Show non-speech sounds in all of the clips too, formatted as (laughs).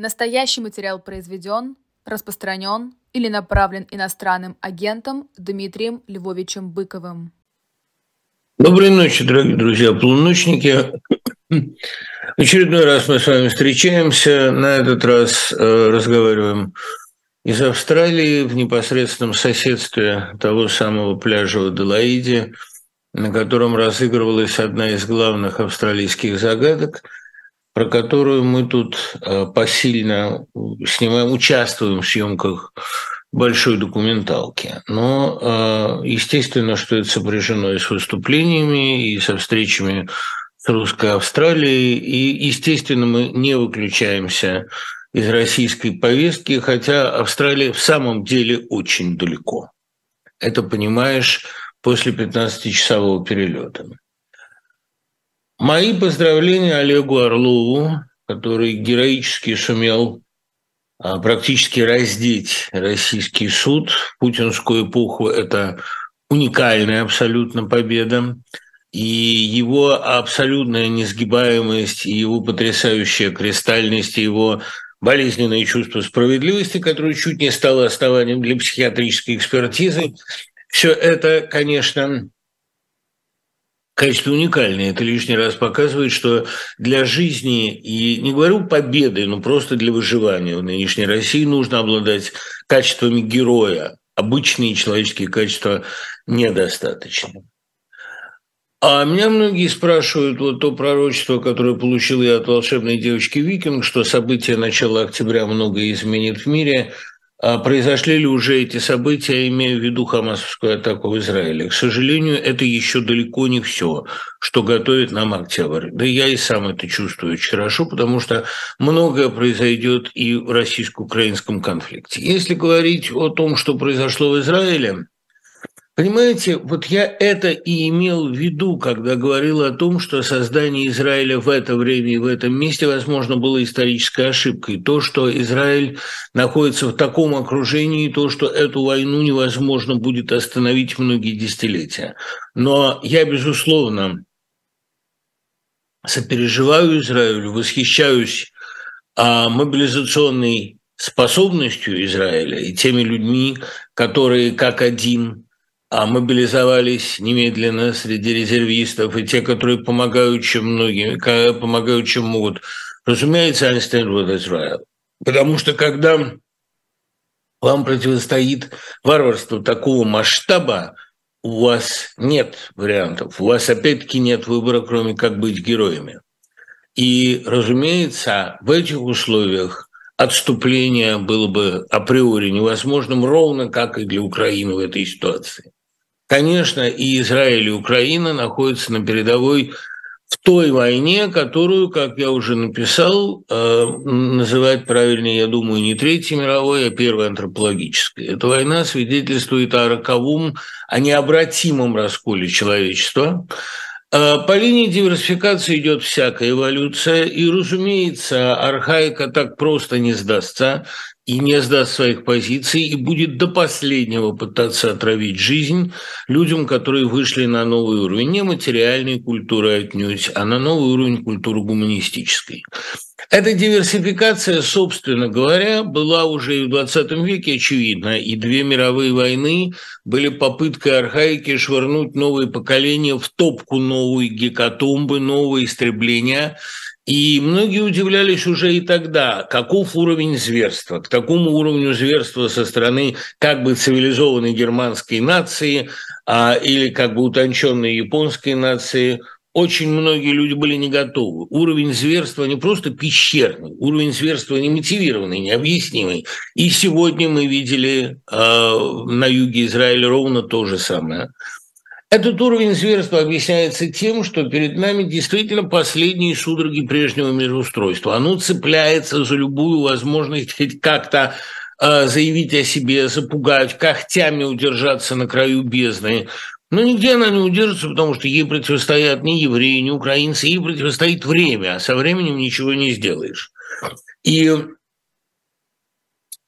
Настоящий материал произведен, распространен или направлен иностранным агентом Дмитрием Львовичем Быковым. Доброй ночи, дорогие друзья, полуночники. В очередной раз мы с вами встречаемся. На этот раз э, разговариваем из Австралии в непосредственном соседстве того самого пляжа в Аделаиде, на котором разыгрывалась одна из главных австралийских загадок – про которую мы тут э, посильно снимаем, участвуем в съемках большой документалки. Но, э, естественно, что это сопряжено и с выступлениями, и со встречами с русской Австралией. И, естественно, мы не выключаемся из российской повестки, хотя Австралия в самом деле очень далеко. Это понимаешь после 15-часового перелета. Мои поздравления Олегу Орлову, который героически сумел а, практически раздеть российский суд. Путинскую эпоху это уникальная абсолютно победа. И его абсолютная несгибаемость, и его потрясающая кристальность, и его болезненное чувство справедливости, которое чуть не стало основанием для психиатрической экспертизы, все это, конечно, качество уникальное. Это лишний раз показывает, что для жизни, и не говорю победы, но просто для выживания в нынешней России нужно обладать качествами героя. Обычные человеческие качества недостаточно. А меня многие спрашивают вот то пророчество, которое получил я от волшебной девочки Викинг, что события начала октября многое изменит в мире – произошли ли уже эти события, имея в виду хамасовскую атаку в Израиле? К сожалению, это еще далеко не все, что готовит нам октябрь. Да я и сам это чувствую очень хорошо, потому что многое произойдет и в российско-украинском конфликте. Если говорить о том, что произошло в Израиле, Понимаете, вот я это и имел в виду, когда говорил о том, что создание Израиля в это время и в этом месте, возможно, было исторической ошибкой. То, что Израиль находится в таком окружении, то, что эту войну невозможно будет остановить многие десятилетия. Но я, безусловно, сопереживаю Израилю, восхищаюсь а, мобилизационной способностью Израиля и теми людьми, которые как один а мобилизовались немедленно среди резервистов, и те, которые помогают, чем многим, помогают, чем могут. Разумеется, I stand with Israel. Потому что когда вам противостоит варварство такого масштаба, у вас нет вариантов, у вас опять-таки нет выбора, кроме как быть героями. И, разумеется, в этих условиях отступление было бы априори невозможным, ровно как и для Украины в этой ситуации. Конечно, и Израиль, и Украина находятся на передовой в той войне, которую, как я уже написал, э, называть правильнее, я думаю, не Третьей мировой, а Первой антропологической. Эта война свидетельствует о роковом, о необратимом расколе человечества. Э, по линии диверсификации идет всякая эволюция, и, разумеется, архаика так просто не сдастся и не сдаст своих позиций, и будет до последнего пытаться отравить жизнь людям, которые вышли на новый уровень, не материальной культуры отнюдь, а на новый уровень культуры гуманистической. Эта диверсификация, собственно говоря, была уже и в 20 веке очевидна, и две мировые войны были попыткой архаики швырнуть новые поколения в топку новой гекатомбы, нового истребления – и многие удивлялись уже и тогда, каков уровень зверства. К такому уровню зверства со стороны как бы цивилизованной германской нации а, или как бы утонченной японской нации очень многие люди были не готовы. Уровень зверства не просто пещерный, уровень зверства не мотивированный, необъяснимый. И сегодня мы видели э, на юге Израиля ровно то же самое. Этот уровень зверства объясняется тем, что перед нами действительно последние судороги прежнего мироустройства. Оно цепляется за любую возможность хоть как-то э, заявить о себе, запугать, когтями удержаться на краю бездны. Но нигде она не удержится, потому что ей противостоят ни евреи, ни украинцы, ей противостоит время, а со временем ничего не сделаешь. И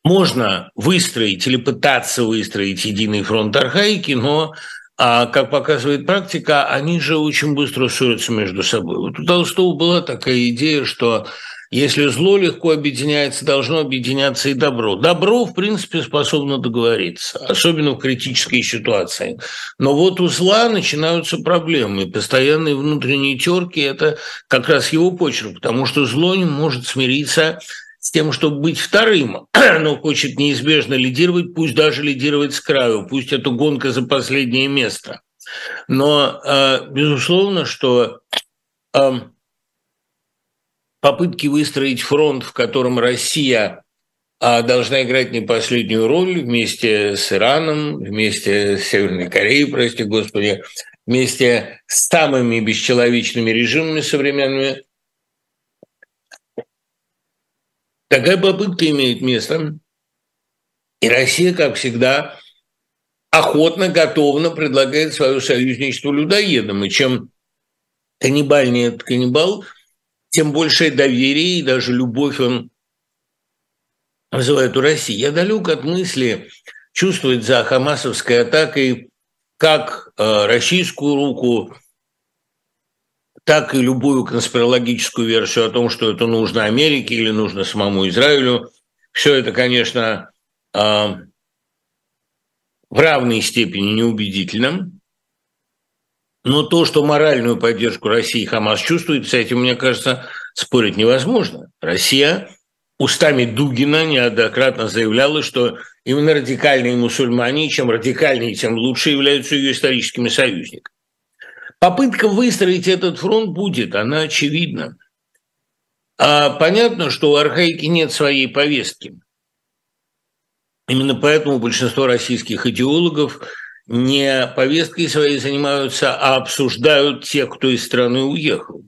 можно выстроить или пытаться выстроить единый фронт архаики, но а как показывает практика, они же очень быстро ссорятся между собой. Вот у Толстого была такая идея, что Если зло легко объединяется, должно объединяться и добро. Добро, в принципе, способно договориться, особенно в критической ситуации. Но вот у зла начинаются проблемы. Постоянные внутренние терки – это как раз его почерк, потому что зло не может смириться тем, чтобы быть вторым, (clears throat) но хочет неизбежно лидировать, пусть даже лидировать с краю, пусть это гонка за последнее место. Но, э, безусловно, что попытки выстроить фронт, в котором Россия а, должна играть не последнюю роль вместе с Ираном, вместе с Северной Кореей, прости господи, вместе с самыми бесчеловечными режимами современными. Такая попытка имеет место. И Россия, как всегда, охотно, готовно предлагает свое союзничество людоедам. И чем каннибальнее этот каннибал – тем большее доверие и даже любовь он вызывает у России. Я далек от мысли чувствовать за хамасовской атакой как э, российскую руку, так и любую конспирологическую версию о том, что это нужно Америке или нужно самому Израилю. Все это, конечно, э, в равной степени неубедительно. Но то, что моральную поддержку России Хамас чувствует, с этим, мне кажется, спорить невозможно. Россия устами Дугина неоднократно заявляла, что именно радикальные мусульмане, чем радикальнее, тем лучше являются ее историческими союзниками. Попытка выстроить этот фронт будет, она очевидна. А понятно, что у архаики нет своей повестки. Именно поэтому большинство российских идеологов не повесткой своей занимаются, а обсуждают тех, кто из страны уехал.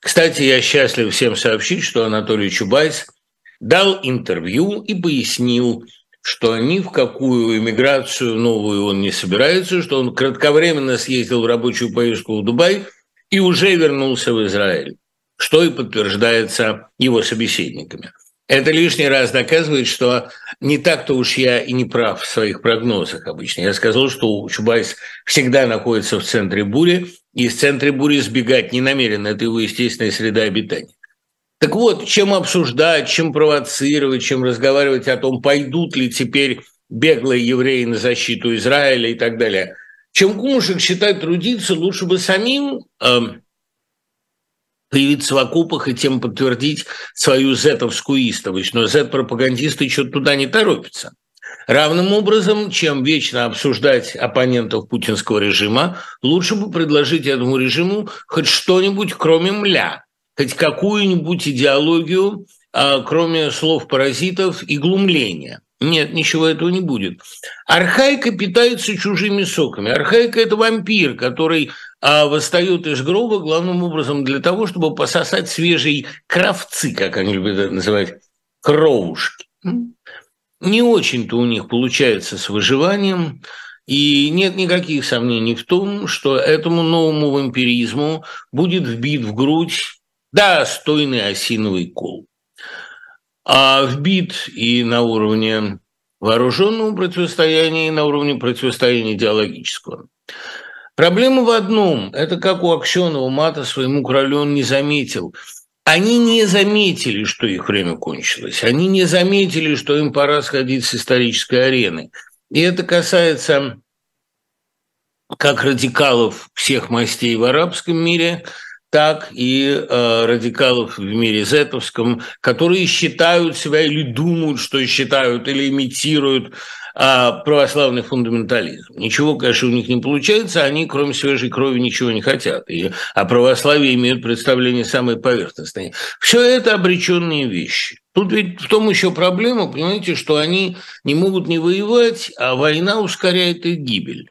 Кстати, я счастлив всем сообщить, что Анатолий Чубайс дал интервью и пояснил, что ни в какую иммиграцию новую он не собирается, что он кратковременно съездил в рабочую поездку в Дубай и уже вернулся в Израиль, что и подтверждается его собеседниками. Это лишний раз доказывает, что не так-то уж я и не прав в своих прогнозах обычно. Я сказал, что Чубайс всегда находится в центре бури, и из центра бури сбегать не намерен. Это его естественная среда обитания. Так вот, чем обсуждать, чем провоцировать, чем разговаривать о том, пойдут ли теперь беглые евреи на защиту Израиля и так далее. Чем кумушек считать трудиться, лучше бы самим э, появиться в окопах и тем подтвердить свою зетовскую истовость. Но зет-пропагандисты что-то туда не торопятся. Равным образом, чем вечно обсуждать оппонентов путинского режима, лучше бы предложить этому режиму хоть что-нибудь, кроме мля, хоть какую-нибудь идеологию, а, кроме слов паразитов и глумления. Нет, ничего этого не будет. Архаика питается чужими соками. Архаика – это вампир, который а, восстает из гроба главным образом для того, чтобы пососать свежие кровцы, как они любят это называть, кровушки. Не очень-то у них получается с выживанием, и нет никаких сомнений в том, что этому новому вампиризму будет вбит в грудь достойный осиновый кол а вбит и на уровне вооруженного противостояния, и на уровне противостояния идеологического. Проблема в одном – это как у Аксенова мата своему королю он не заметил. Они не заметили, что их время кончилось. Они не заметили, что им пора сходить с исторической арены. И это касается как радикалов всех мастей в арабском мире – так и э, радикалов в мире зетовском, которые считают себя или думают, что считают, или имитируют э, православный фундаментализм. Ничего, конечно, у них не получается, они, кроме свежей крови, ничего не хотят. И о православии имеют представление самое поверхностное. Все это обреченные вещи. Тут ведь в том еще проблема, понимаете, что они не могут не воевать, а война ускоряет их гибель.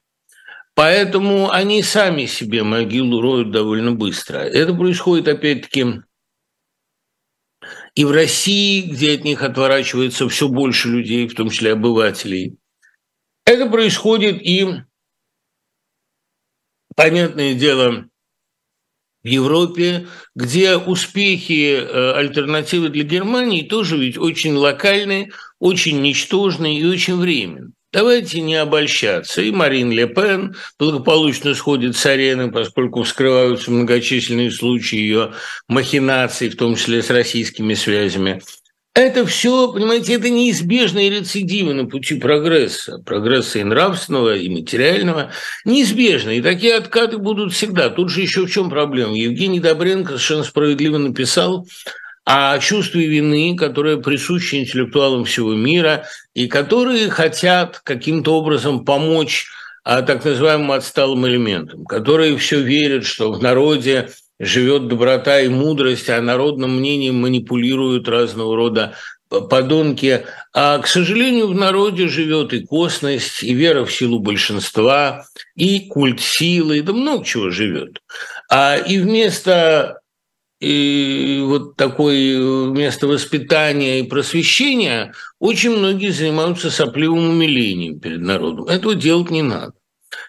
Поэтому они сами себе могилу роют довольно быстро. Это происходит, опять-таки, и в России, где от них отворачивается все больше людей, в том числе обывателей. Это происходит и, понятное дело, в Европе, где успехи э, альтернативы для Германии тоже ведь очень локальные, очень ничтожные и очень временные. Давайте не обольщаться. И Марин Ле Пен благополучно сходит с арены, поскольку вскрываются многочисленные случаи ее махинаций, в том числе с российскими связями. Это все, понимаете, это неизбежные рецидивы на пути прогресса, прогресса и нравственного, и материального, неизбежно. И такие откаты будут всегда. Тут же еще в чем проблема? Евгений Добренко совершенно справедливо написал о чувстве вины, которое присуще интеллектуалам всего мира, и которые хотят каким-то образом помочь а, так называемым отсталым элементам, которые все верят, что в народе живет доброта и мудрость, а народным мнением манипулируют разного рода подонки. А, к сожалению, в народе живет и косность, и вера в силу большинства, и культ силы, да много чего живет. А, и вместо и вот такое место воспитания и просвещения очень многие занимаются сопливым умилением перед народом. Этого делать не надо.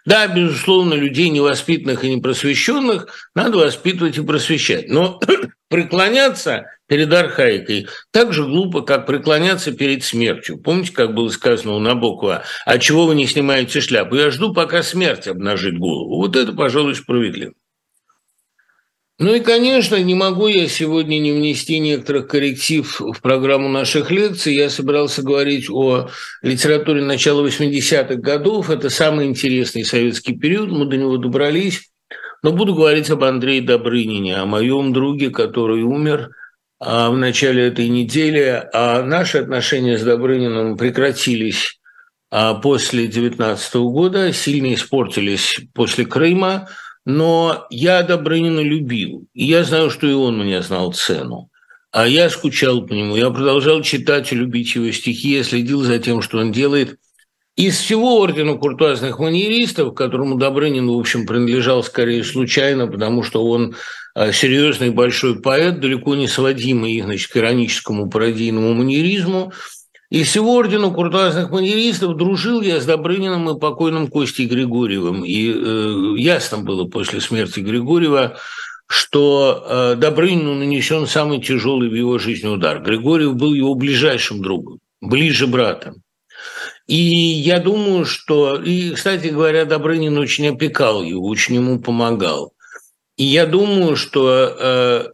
Да, безусловно, людей невоспитанных и непросвещенных надо воспитывать и просвещать. Но (clears throat) преклоняться перед архаикой так же глупо, как преклоняться перед смертью. Помните, как было сказано у Набокова, а чего вы не снимаете шляпу? Я жду, пока смерть обнажит голову. Вот это, пожалуй, справедливо. Ну и, конечно, не могу я сегодня не внести некоторых корректив в программу наших лекций. Я собирался говорить о литературе начала 80-х годов. Это самый интересный советский период, мы до него добрались. Но буду говорить об Андрее Добрынине, о моем друге, который умер а, в начале этой недели. А наши отношения с Добрыниным прекратились а, после 19 года, сильно испортились после Крыма – но я Добрынина любил, и я знаю, что и он мне знал цену. А я скучал по нему, я продолжал читать и любить его стихи, я следил за тем, что он делает. Из всего ордена куртуазных маньеристов, которому Добрынин, в общем, принадлежал скорее случайно, потому что он а, серьезный большой поэт, далеко не сводимый значит, к ироническому пародийному маньеризму, и всего ордена куртуазных маньеристов дружил я с Добрыниным и покойным Костей Григорьевым. И э, ясно было после смерти Григорьева, что э, Добрынину нанесен самый тяжелый в его жизни удар. Григорьев был его ближайшим другом, ближе брата. И я думаю, что... И, кстати говоря, Добрынин очень опекал его, очень ему помогал. И я думаю, что э,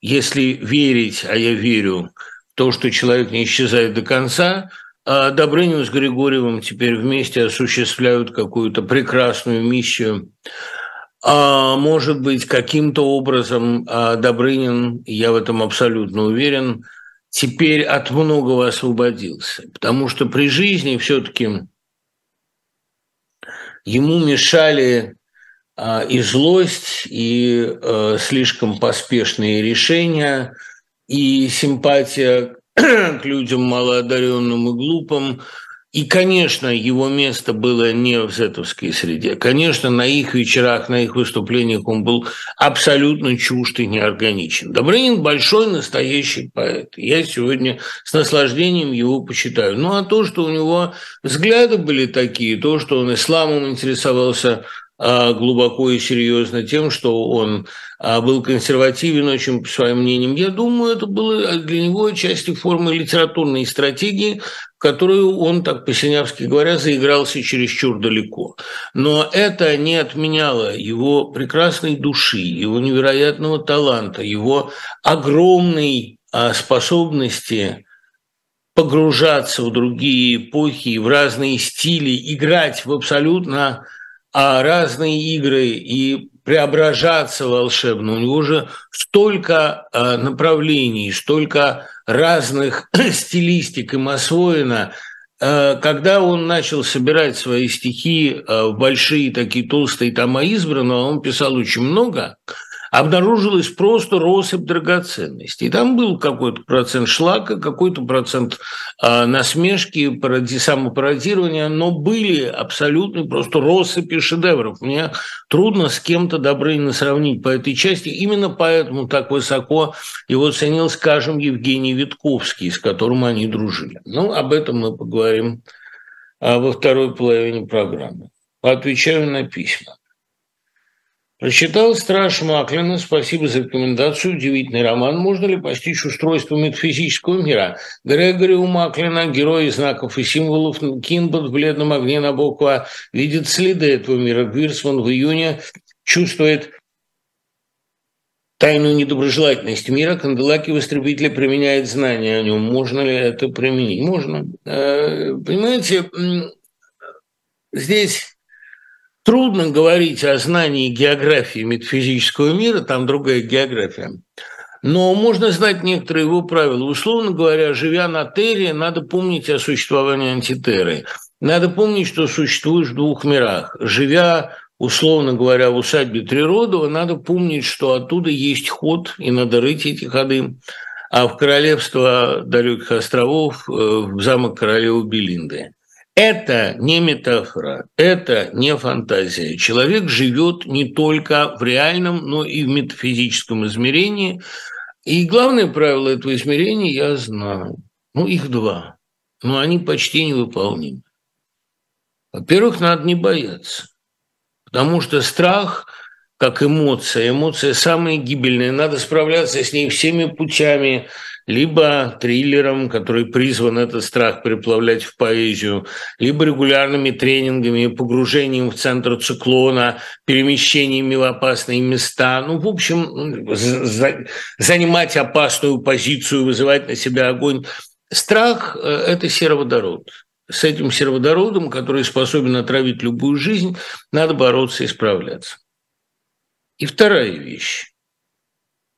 если верить, а я верю, то, что человек не исчезает до конца, а Добрынин с Григорьевым теперь вместе осуществляют какую-то прекрасную миссию. А может быть, каким-то образом а Добрынин, я в этом абсолютно уверен, теперь от многого освободился. Потому что при жизни все-таки ему мешали а, и злость, и а, слишком поспешные решения – и симпатия к (clears throat) людям малоодаренным и глупым. И, конечно, его место было не в зетовской среде. Конечно, на их вечерах, на их выступлениях он был абсолютно чужд и неорганичен. Добрынин – большой настоящий поэт. Я сегодня с наслаждением его почитаю. Ну, а то, что у него взгляды были такие, то, что он исламом интересовался глубоко и серьезно тем, что он а, был консервативен очень по своим мнениям. Я думаю, это было для него частью формы литературной стратегии, которую он, так по-синявски говоря, заигрался чересчур далеко. Но это не отменяло его прекрасной души, его невероятного таланта, его огромной а, способности погружаться в другие эпохи, в разные стили, играть в абсолютно а разные игры и преображаться волшебно. У него же столько а, направлений, столько разных (clears throat) стилистик им освоено. А, когда он начал собирать свои стихи а, в большие такие толстые тома избранного, он писал очень много – обнаружилась просто россыпь драгоценностей. И там был какой-то процент шлака, какой-то процент э, насмешки, пароди, самопародирования, но были абсолютно просто россыпи шедевров. Мне трудно с кем-то Добрынина сравнить по этой части. Именно поэтому так высоко его ценил, скажем, Евгений Витковский, с которым они дружили. Ну, об этом мы поговорим а, во второй половине программы. Отвечаю на письма. Прочитал «Страж Маклина». Спасибо за рекомендацию. Удивительный роман. Можно ли постичь устройство метафизического мира? Грегори у Маклина, герой знаков и символов, Кинбот в бледном огне Набокова видит следы этого мира. Гвирсман в июне чувствует тайную недоброжелательность мира. Канделаки в истребителе применяет знания о нем. Можно ли это применить? Можно. Э, понимаете, здесь Трудно говорить о знании географии метафизического мира, там другая география. Но можно знать некоторые его правила. Условно говоря, живя на Терре, надо помнить о существовании антитеры. Надо помнить, что существуешь в двух мирах. Живя, условно говоря, в усадьбе Триродова, надо помнить, что оттуда есть ход, и надо рыть эти ходы. А в королевство далеких островов, э, в замок королевы Белинды. Это не метафора, это не фантазия. Человек живет не только в реальном, но и в метафизическом измерении. И главное правило этого измерения я знаю. Ну, их два. Но они почти невыполнимы. Во-первых, надо не бояться. Потому что страх, как эмоция, эмоция самая гибельная. Надо справляться с ней всеми путями, либо триллером, который призван этот страх переплавлять в поэзию, либо регулярными тренингами, погружением в центр циклона, перемещениями в опасные места. Ну, в общем, за, занимать опасную позицию, вызывать на себя огонь. Страх – э, это сероводород. С этим сероводородом, который способен отравить любую жизнь, надо бороться и справляться. И вторая вещь.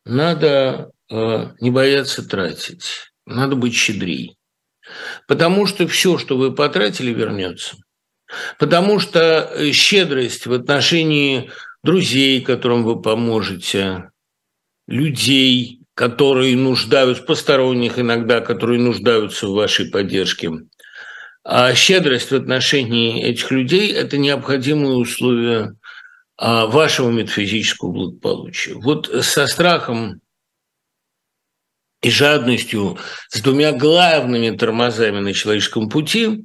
Надо не бояться тратить. Надо быть щедрей. Потому что все, что вы потратили, вернется. Потому что э, щедрость в отношении друзей, которым вы поможете, людей, которые нуждаются, посторонних иногда, которые нуждаются в вашей поддержке, а щедрость в отношении этих людей – это необходимые условия а, вашего метафизического благополучия. Вот со страхом и жадностью с двумя главными тормозами на человеческом пути,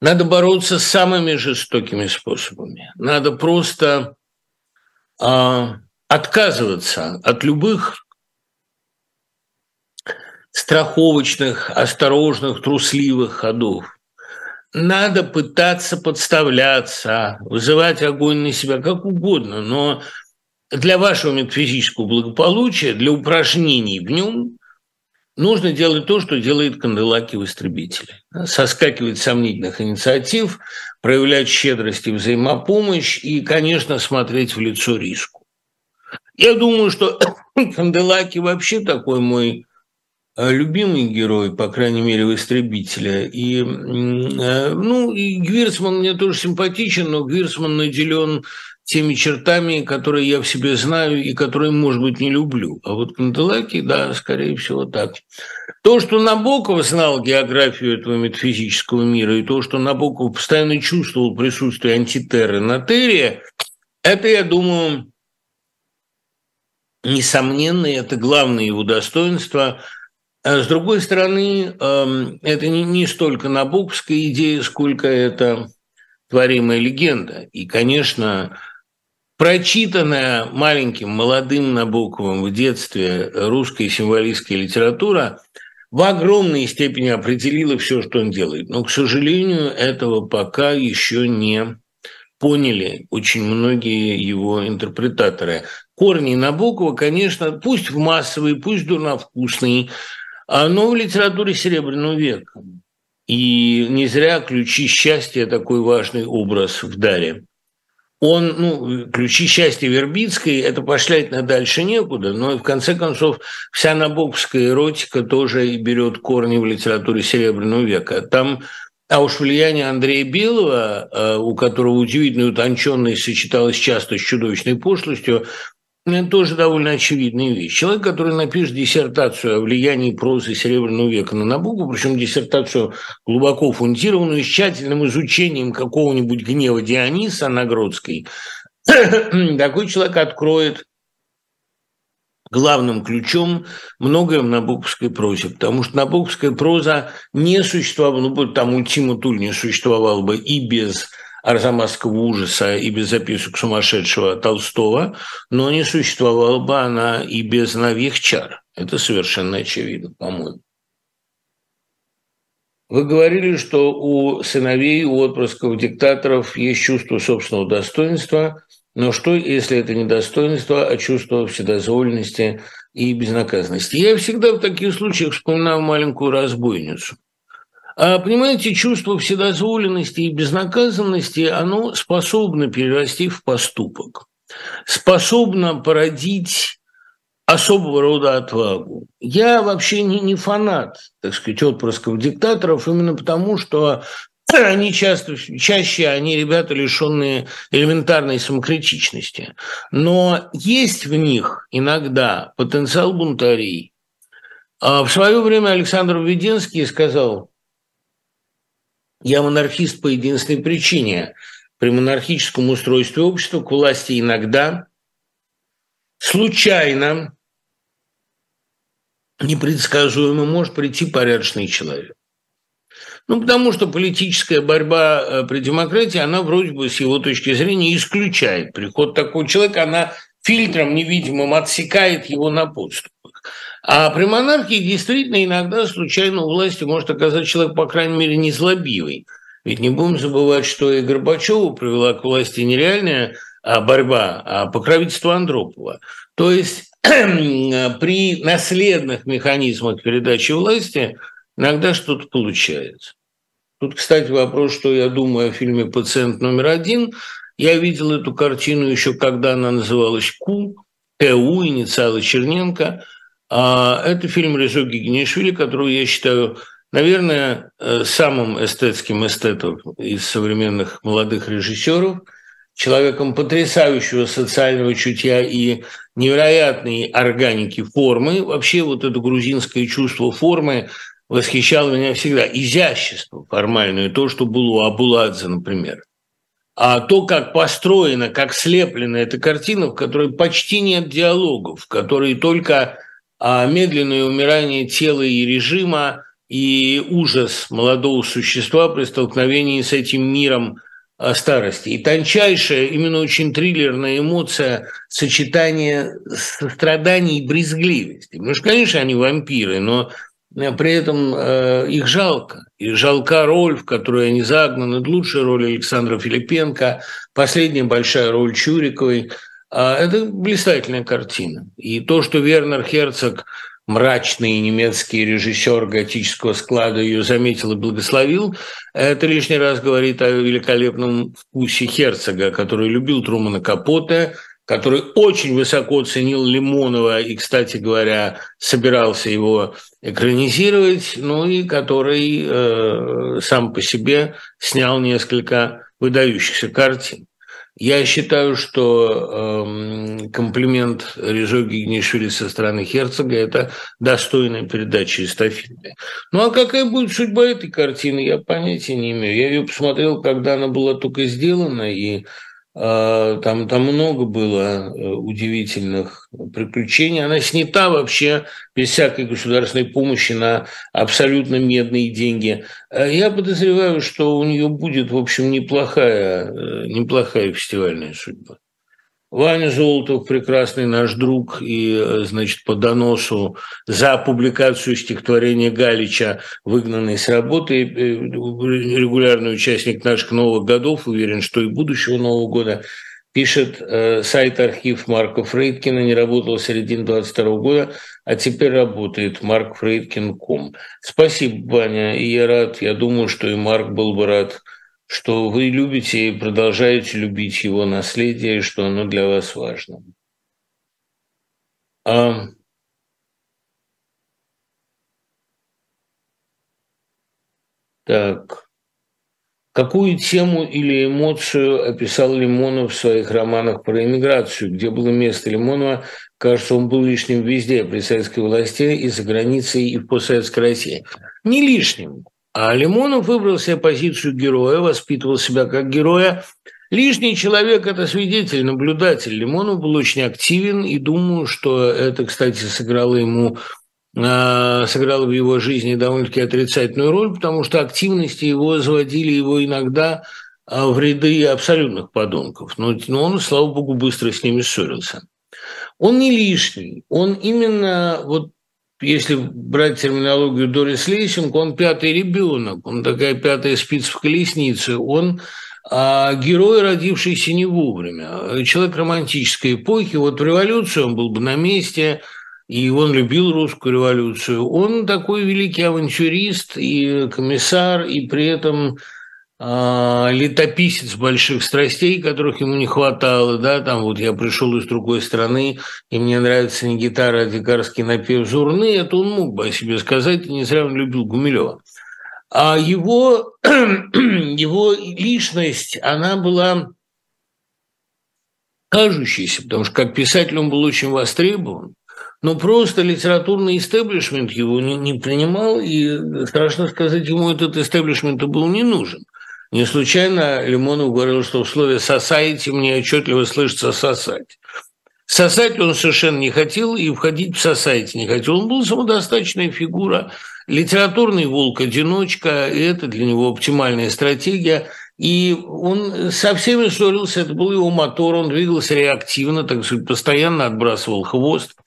надо бороться самыми жестокими способами. Надо просто а, отказываться от любых страховочных, осторожных, трусливых ходов. Надо пытаться подставляться, вызывать огонь на себя, как угодно, но для вашего метафизического благополучия, для упражнений в нем нужно делать то, что делает Канделаки в «Истребителе». Соскакивать сомнительных инициатив, проявлять щедрость и взаимопомощь и, конечно, смотреть в лицо риску. Я думаю, что (coughs) Канделаки вообще такой мой э, любимый герой, по крайней мере, в «Истребителе». И, э, ну, и Гвирсман мне тоже симпатичен, но Гвирсман наделен теми чертами, которые я в себе знаю и которые, может быть, не люблю. А вот Канделаки, да, скорее всего, так. То, что Набоков знал географию этого метафизического мира, и то, что Набоков постоянно чувствовал присутствие антитеры на Терре, это, я думаю, несомненно, это главное его достоинство. А с другой стороны, эм, это не столько набоковская идея, сколько это творимая легенда. И, конечно, прочитанная маленьким молодым Набоковым в детстве русская символистская литература в огромной степени определила все, что он делает. Но, к сожалению, этого пока еще не поняли очень многие его интерпретаторы. Корни Набокова, конечно, пусть в массовые, пусть дурновкусные, но в литературе Серебряного века. И не зря ключи счастья такой важный образ в Даре он, ну, ключи счастья Вербицкой, это пошлять дальше некуда, но в конце концов вся набоковская эротика тоже и берет корни в литературе Серебряного века. Там а уж влияние Андрея Белого, э, у которого удивительная утонченность сочеталась часто с чудовищной пошлостью, это тоже довольно очевидная вещь. Человек, который напишет диссертацию о влиянии прозы Серебряного века на Набуку, причем диссертацию глубоко фундированную, с тщательным изучением какого-нибудь гнева Диониса Нагродской, (coughs) такой человек откроет главным ключом многое в набоковской прозе, потому что набоковская проза не существовала, ну, там Ультима Туль не существовал бы и без арзамасского ужаса и без записок сумасшедшего Толстого, но не существовала бы она и без новых чар. Это совершенно очевидно, по-моему. Вы говорили, что у сыновей, у отпрысков диктаторов есть чувство собственного достоинства, но что, если это не достоинство, а чувство вседозволенности и безнаказанности? Я всегда в таких случаях вспоминаю маленькую разбойницу. А, понимаете, чувство вседозволенности и безнаказанности, оно способно перерасти в поступок, способно породить особого рода отвагу. Я вообще не, не фанат, так сказать, отпрысков диктаторов, именно потому, что (clears throat) они часто, чаще они ребята, лишенные элементарной самокритичности. Но есть в них иногда потенциал бунтарей. А в свое время Александр Введенский сказал, я монархист по единственной причине. При монархическом устройстве общества к власти иногда случайно непредсказуемо может прийти порядочный человек. Ну, потому что политическая борьба э, при демократии, она вроде бы с его точки зрения исключает приход такого человека, она фильтром невидимым отсекает его на подступах. А при монархии действительно иногда случайно у власти может оказаться человек, по крайней мере, не злобивый. Ведь не будем забывать, что и Горбачеву привела к власти нереальная а, борьба, а покровительство Андропова. То есть (clears throat) при наследных механизмах передачи власти иногда что-то получается. Тут, кстати, вопрос, что я думаю о фильме «Пациент номер один». Я видел эту картину еще, когда она называлась «Ку», ТУ, инициалы Черненко. А это фильм Резо Гигинишвили, который я считаю, наверное, э, самым эстетским эстетом из современных молодых режиссеров – человеком потрясающего социального чутья и невероятной органики формы. Вообще вот это грузинское чувство формы восхищало меня всегда. Изящество формальное, то, что было у Абуладзе, например. А то, как построена, как слеплена эта картина, в которой почти нет диалогов, в которой только а, медленное умирание тела и режима и ужас молодого существа при столкновении с этим миром – старости. И тончайшая, именно очень триллерная эмоция сочетания сострадания и брезгливости. Потому что, конечно, они вампиры, но э, при этом э, их жалко. И жалка роль, в которую они загнаны. Лучшая роль Александра Филипенко, последняя большая роль Чуриковой. Э, это блистательная картина. И то, что Вернер Херцог мрачный немецкий режиссер готического склада ее заметил и благословил, это лишний раз говорит о великолепном вкусе Херцога, который любил Трумана Капоте, который очень высоко ценил Лимонова и, кстати говоря, собирался его экранизировать, ну и который э, сам по себе снял несколько выдающихся картин. Я считаю, что э, комплимент Режо Гигнишвили со стороны Херцога – это достойная передача эстафеты. Ну а какая будет судьба этой картины, я понятия не имею. Я ее посмотрел, когда она была только сделана, и там, там много было э, удивительных приключений. Она снята вообще без всякой государственной помощи на абсолютно медные деньги. А я подозреваю, что у нее будет, в общем, неплохая, э, неплохая фестивальная судьба. Ваня Золотов, прекрасный наш друг, и, э, значит, по доносу за публикацию стихотворения Галича, выгнанный с работы, э, регулярный участник наших новых годов, уверен, что и будущего Нового года, пишет э, сайт-архив Марка Фрейдкина, не работал с середины 22 года, а теперь работает markfreidkin.com. Спасибо, Ваня, и я рад, я думаю, что и Марк был бы рад что вы любите и продолжаете любить его наследие, и что оно для вас важно. А... Так. Какую тему или эмоцию описал Лимонов в своих романах про иммиграцию? Где было место Лимонова? Кажется, он был лишним везде, при советской власти, и за границей, и в постсоветской России. Не лишним. А Лимонов выбрал себе позицию героя, воспитывал себя как героя. Лишний человек – это свидетель, наблюдатель. Лимонов был очень активен, и думаю, что это, кстати, сыграло ему а, сыграло в его жизни довольно-таки отрицательную роль, потому что активности его заводили его иногда а, в ряды абсолютных подонков. Но он, слава богу, быстро с ними ссорился. Он не лишний, он именно, вот если брать терминологию Дорис Лессинг, он пятый ребенок, он такая пятая спиц в колеснице, он а герой, родившийся не вовремя. Человек романтической эпохи, вот в революцию он был бы на месте, и он любил русскую революцию. Он такой великий авантюрист и комиссар, и при этом летописец больших страстей, которых ему не хватало, да, там вот я пришел из другой страны, и мне нравится не гитара, а дикарский напев Зурны, это он мог бы о себе сказать, и не зря он любил Гумилева. А его, (clears throat) его личность, она была кажущейся, потому что как писатель он был очень востребован, но просто литературный истеблишмент его не, не принимал, и, страшно сказать, ему этот истеблишмент был не нужен. Не случайно Лимонов говорил, что в слове «сосайте» мне отчетливо слышится «сосать». Сосать он совершенно не хотел, и входить в сосайте не хотел. Он был самодостаточная фигура, литературный волк-одиночка, и это для него оптимальная стратегия. И он со всеми ссорился, это был его мотор, он двигался реактивно, так сказать, постоянно отбрасывал хвост –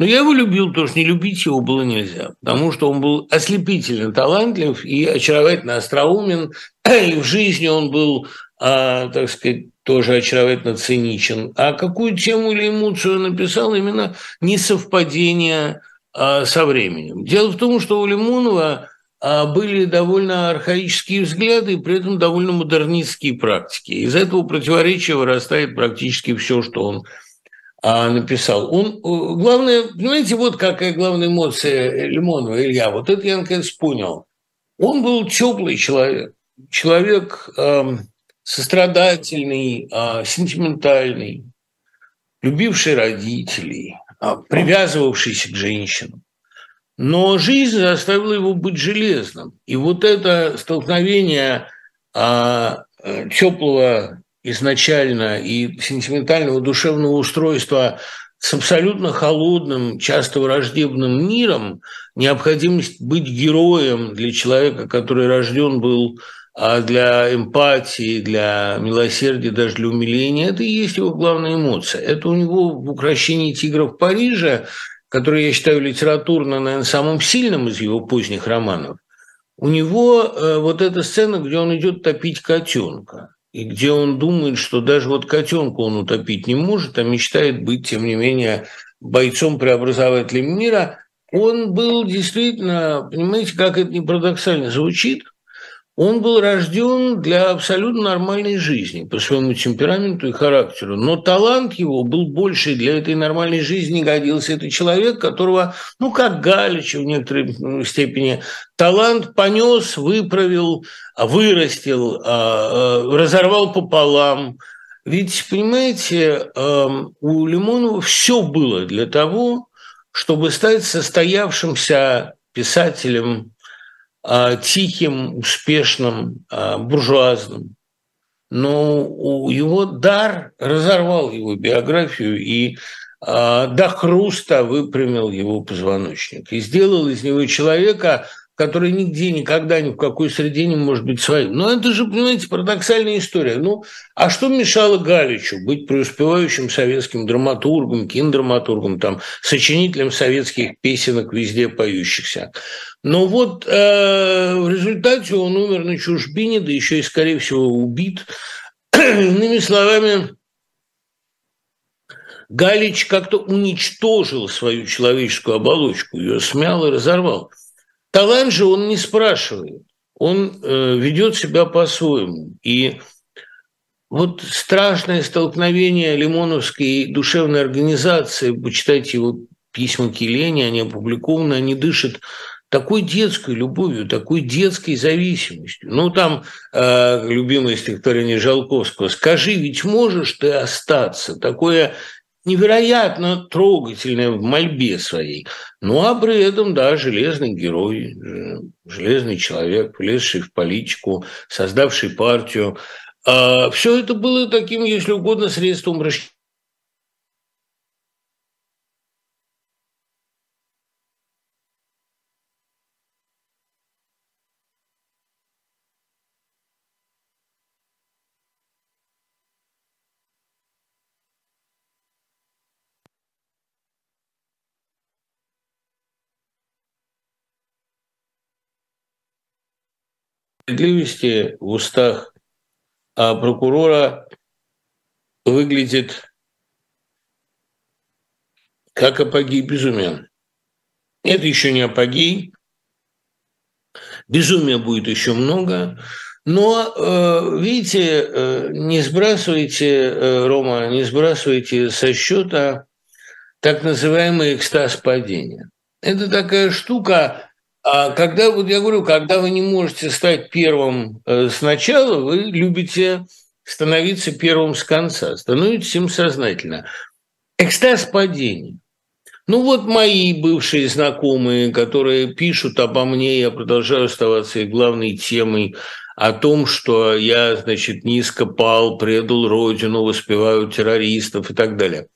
но я его любил, потому что не любить его было нельзя, потому что он был ослепительно талантлив и очаровательно остроумен, (clears throat) и в жизни он был, а, так сказать, тоже очаровательно циничен. А какую тему или эмоцию он написал, именно несовпадение а, со временем. Дело в том, что у Лимонова а, были довольно архаические взгляды и при этом довольно модернистские практики. Из этого противоречия вырастает практически все, что он написал. Он, э, главное, понимаете, вот какая главная эмоция Лимонова, Илья, вот это я наконец понял. Он был теплый человек, человек э, сострадательный, э, сентиментальный, любивший родителей, э, привязывавшийся к женщинам. Но жизнь заставила его быть железным. И вот это столкновение э, теплого изначально и сентиментального душевного устройства с абсолютно холодным, часто враждебным миром, необходимость быть героем для человека, который рожден был а для эмпатии, для милосердия, даже для умиления, это и есть его главная эмоция. Это у него в «Укращении тигров Парижа», который я считаю литературно, наверное, самым сильным из его поздних романов, у него э, вот эта сцена, где он идет топить котенка и где он думает, что даже вот котенку он утопить не может, а мечтает быть, тем не менее, бойцом-преобразователем мира, он был действительно, понимаете, как это не парадоксально звучит, он был рожден для абсолютно нормальной жизни по своему темпераменту и характеру, но талант его был больше для этой нормальной жизни годился. Это человек, которого, ну, как Галич в некоторой степени, талант понес, выправил, вырастил, а, а, разорвал пополам. Ведь, понимаете, у Лимонова все было для того, чтобы стать состоявшимся писателем, тихим, успешным, а, буржуазным. Но его дар разорвал его биографию и а, до хруста выпрямил его позвоночник и сделал из него человека, который нигде, никогда, ни в какой среде не может быть своим. Но это же, понимаете, парадоксальная история. Ну, а что мешало Галичу быть преуспевающим советским драматургом, киндраматургом, там, сочинителем советских песенок, везде поющихся? Но вот э, в результате он умер на чужбине, да еще и, скорее всего, убит. Иными словами, Галич как-то уничтожил свою человеческую оболочку, ее смял и разорвал. Талант же он не спрашивает, он э, ведет себя по-своему. И вот страшное столкновение Лимоновской душевной организации, почитайте его письма к Елене, они опубликованы, они дышат такой детской любовью, такой детской зависимостью. Ну, там э, любимое стихотворение Жалковского «Скажи, ведь можешь ты остаться?» Такое невероятно трогательное в мольбе своей. Ну, а при этом, да, железный герой, железный человек, влезший в политику, создавший партию. А все это было таким, если угодно, средством расчета справедливости в устах а прокурора выглядит как апогей безумия. Это еще не апогей. Безумия будет еще много. Но, э, видите, э, не сбрасывайте, э, Рома, не сбрасывайте со счета так называемый экстаз падения. Это такая штука, а когда, вот я говорю, когда вы не можете стать первым сначала, вы любите становиться первым с конца, становитесь им сознательно. Экстаз падения. Ну вот мои бывшие знакомые, которые пишут обо мне, я продолжаю оставаться их главной темой о том, что я, значит, низко пал, предал родину, воспеваю террористов и так далее.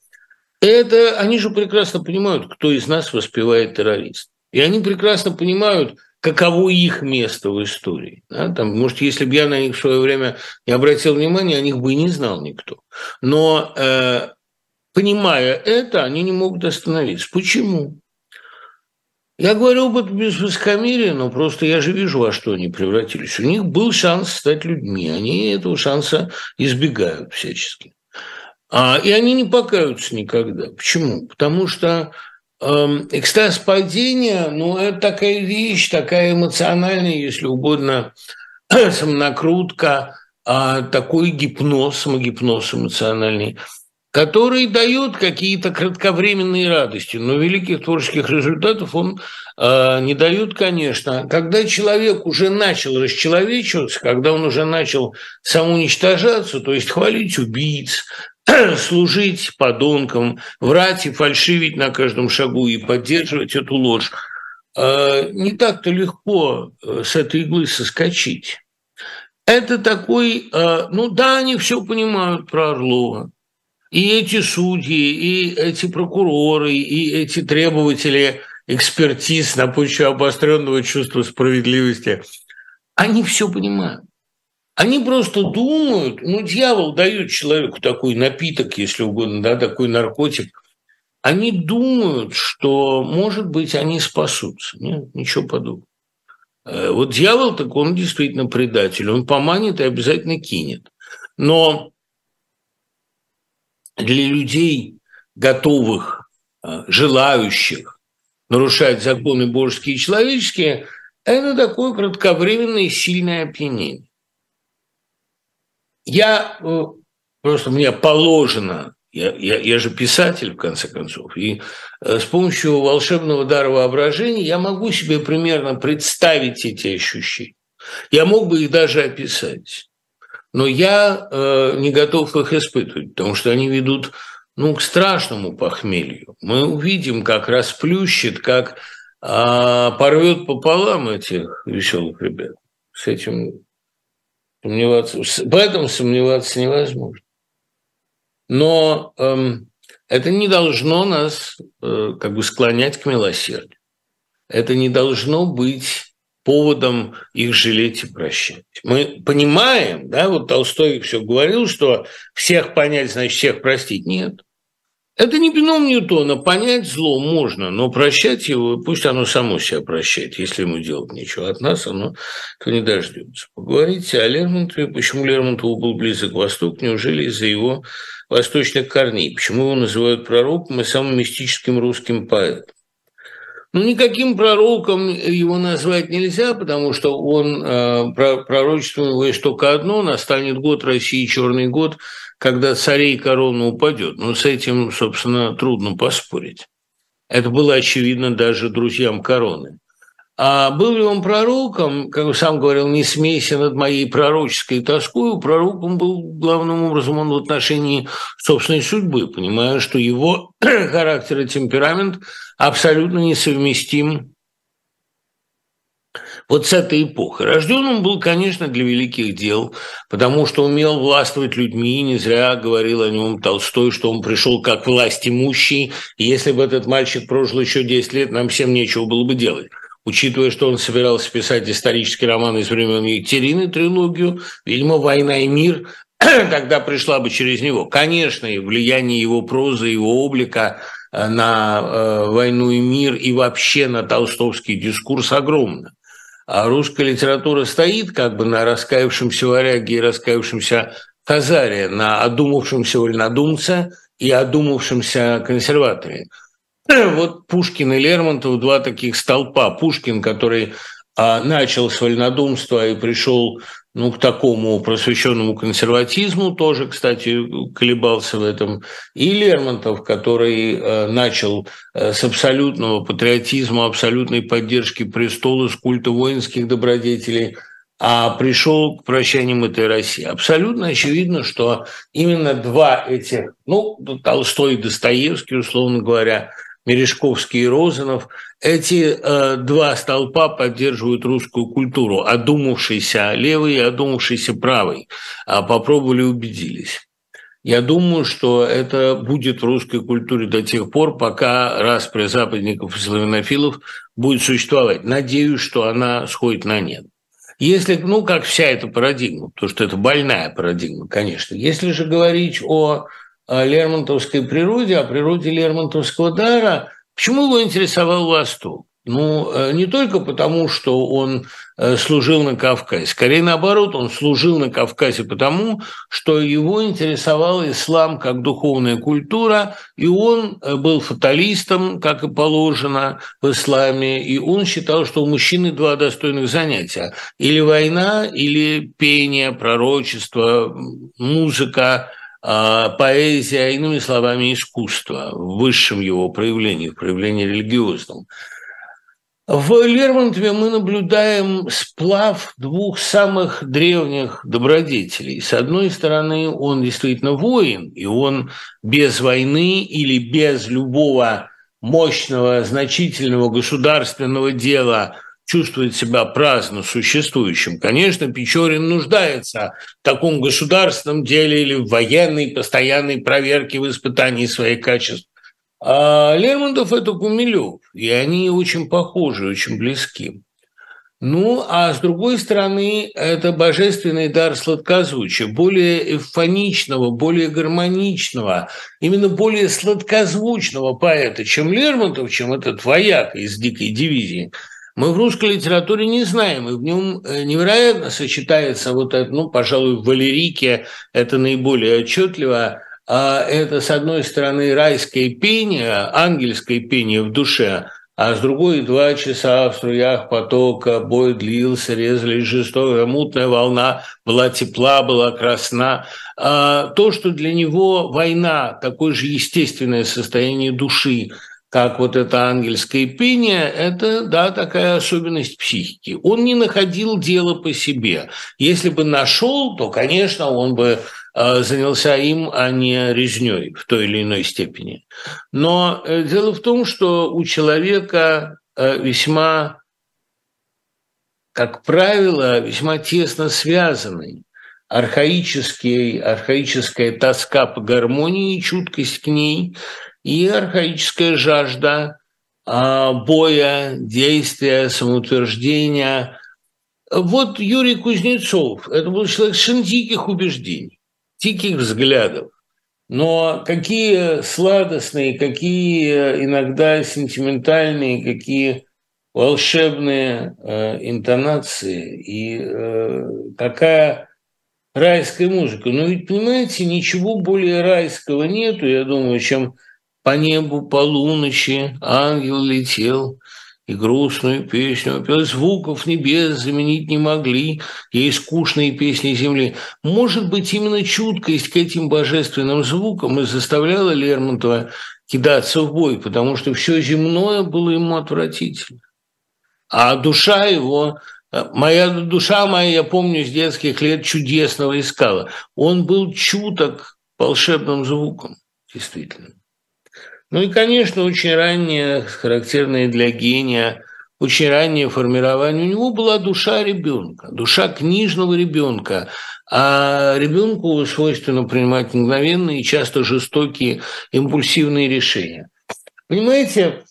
Это они же прекрасно понимают, кто из нас воспевает террорист. И они прекрасно понимают, каково их место в истории. Да? Там, может, если бы я на них в свое время не обратил внимания, о них бы и не знал никто. Но э, понимая это, они не могут остановиться. Почему? Я говорю об этом без высокомерия, но просто я же вижу, во что они превратились. У них был шанс стать людьми, они этого шанса избегают всячески. А, и они не покаются никогда. Почему? Потому что экстаз падения, ну, это такая вещь, такая эмоциональная, если угодно, (clears throat) самонакрутка, а такой гипноз, самогипноз эмоциональный, который дает какие-то кратковременные радости, но великих творческих результатов он э, не дает, конечно. Когда человек уже начал расчеловечиваться, когда он уже начал самоуничтожаться, то есть хвалить убийц, (clears throat) служить подонкам, врать и фальшивить на каждом шагу и поддерживать эту ложь. А, не так-то легко э, с этой иглы соскочить. Это такой, а, ну да, они все понимают про Орлова. И эти судьи, и эти прокуроры, и эти требователи экспертиз на почве обостренного чувства справедливости, они все понимают. Они просто думают, ну, дьявол дает человеку такой напиток, если угодно, да, такой наркотик. Они думают, что, может быть, они спасутся. Нет, ничего подобного. Э, вот дьявол, так он действительно предатель. Он поманит и обязательно кинет. Но для людей, готовых, э, желающих нарушать законы божеские и человеческие, это такое кратковременное сильное опьянение. Я э, просто мне положено, я, я, я же писатель, в конце концов, и э, с помощью волшебного дара воображения я могу себе примерно представить эти ощущения. Я мог бы их даже описать. Но я э, не готов их испытывать, потому что они ведут ну, к страшному похмелью. Мы увидим, как расплющит, как а, порвет пополам этих веселых ребят. С этим Сомневаться, в этом сомневаться невозможно. Но эм, это не должно нас э, как бы склонять к милосердию. Это не должно быть поводом их жалеть и прощать. Мы понимаем, да, вот Толстой все говорил, что всех понять, значит, всех простить. Нет. Это не бином Ньютона. Понять зло можно, но прощать его, пусть оно само себя прощает, если ему делать нечего. От нас оно то не дождется. Поговорите о Лермонтове, почему Лермонтову был близок Восток, неужели из-за его восточных корней, почему его называют пророком и самым мистическим русским поэтом. Ну, никаким пророком его назвать нельзя, потому что он, э, есть только одно, настанет год России, черный год, когда царей корона упадет. Но с этим, собственно, трудно поспорить. Это было очевидно даже друзьям короны. А был ли он пророком, как сам говорил, не смейся над моей пророческой тоской, пророком был главным образом он в отношении собственной судьбы, понимая, что его (clears throat) характер и темперамент абсолютно несовместим вот с этой эпохой. Рожден он был, конечно, для великих дел, потому что умел властвовать людьми, не зря говорил о нем Толстой, что он пришел как власть имущий, и если бы этот мальчик прожил еще 10 лет, нам всем нечего было бы делать. Учитывая, что он собирался писать исторический роман из времен Екатерины, трилогию, видимо, «Война и мир» (clears throat) тогда пришла бы через него. Конечно, и влияние его прозы, его облика э, на э, «Войну и мир» и вообще на толстовский дискурс огромно. А русская литература стоит как бы на раскаявшемся варяге и раскаявшемся Хазаре, на одумавшемся вольнодумце и одумавшемся консерваторе. Вот Пушкин и Лермонтов – два таких столпа. Пушкин, который а, начал с вольнодумства и пришел ну, к такому просвещенному консерватизму, тоже, кстати, колебался в этом, и Лермонтов, который э, начал э, с абсолютного патриотизма, абсолютной поддержки престола, с культа воинских добродетелей, а пришел к прощаниям этой России. Абсолютно очевидно, что именно два этих, ну, Толстой и Достоевский, условно говоря, Мережковский и Розанов, эти э, два столпа поддерживают русскую культуру, одумавшийся левый и одумавшийся правый. А попробовали убедились. Я думаю, что это будет в русской культуре до тех пор, пока распря западников и славянофилов будет существовать. Надеюсь, что она сходит на нет. Если, ну, как вся эта парадигма, потому что это больная парадигма, конечно. Если же говорить о лермонтовской природе, о природе лермонтовского дара. Почему его интересовал Восток? Ну, э, не только потому, что он э, служил на Кавказе. Скорее наоборот, он служил на Кавказе потому, что его интересовал ислам как духовная культура, и он э, был фаталистом, как и положено в исламе, и он считал, что у мужчины два достойных занятия. Или война, или пение, пророчество, музыка – поэзия, иными словами, искусство в высшем его проявлении, в проявлении религиозном. В Лермонтове мы наблюдаем сплав двух самых древних добродетелей. С одной стороны, он действительно воин, и он без войны или без любого мощного, значительного государственного дела чувствует себя праздно существующим. Конечно, Печорин нуждается в таком государственном деле или в военной постоянной проверке в испытании своих качеств. А Лермонтов – это Гумилев, и они очень похожи, очень близки. Ну, а с другой стороны, это божественный дар сладкозвучия, более эвфоничного, более гармоничного, именно более сладкозвучного поэта, чем Лермонтов, чем этот вояк из «Дикой дивизии», мы в русской литературе не знаем, и в нем э, невероятно сочетается вот это, ну, пожалуй, в Валерике это наиболее отчетливо, а это, с одной стороны, райское пение, ангельское пение в душе, а с другой два часа в струях потока бой длился, резали жестокая мутная волна, была тепла, была красна. А то, что для него война – такое же естественное состояние души – как вот это ангельское пение, это, да, такая особенность психики. Он не находил дело по себе. Если бы нашел, то, конечно, он бы э, занялся им, а не резней в той или иной степени. Но э, дело в том, что у человека э, весьма, как правило, весьма тесно связанный архаический, архаическая тоска по гармонии, чуткость к ней – и архаическая жажда а, боя, действия, самоутверждения. Вот Юрий Кузнецов – это был человек совершенно диких убеждений, диких взглядов. Но какие сладостные, какие иногда сентиментальные, какие волшебные э, интонации и э, какая райская музыка. Но ведь, понимаете, ничего более райского нету, я думаю, чем по небу полуночи ангел летел, и грустную песню пел. Звуков небес заменить не могли, ей скучные песни земли. Может быть, именно чуткость к этим божественным звукам и заставляла Лермонтова кидаться в бой, потому что все земное было ему отвратительно. А душа его Моя душа моя, я помню, с детских лет чудесного искала. Он был чуток волшебным звуком, действительно. Ну и, конечно, очень раннее, характерное для гения, очень раннее формирование. У него была душа ребенка, душа книжного ребенка. А ребенку свойственно принимать мгновенные часто жестокие импульсивные решения. Понимаете,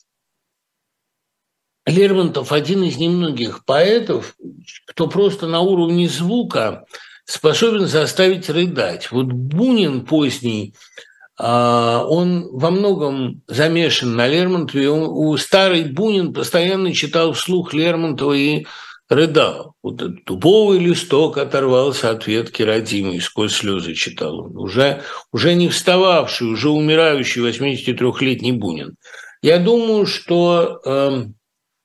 Лермонтов один из немногих поэтов, кто просто на уровне звука способен заставить рыдать. Вот Бунин поздний он во многом замешан на Лермонтове. У старый Бунин постоянно читал вслух Лермонтова и рыдал. Вот этот дубовый листок оторвался от ветки родимой, сквозь слезы читал он. Уже, уже не встававший, уже умирающий 83-летний Бунин. Я думаю, что э,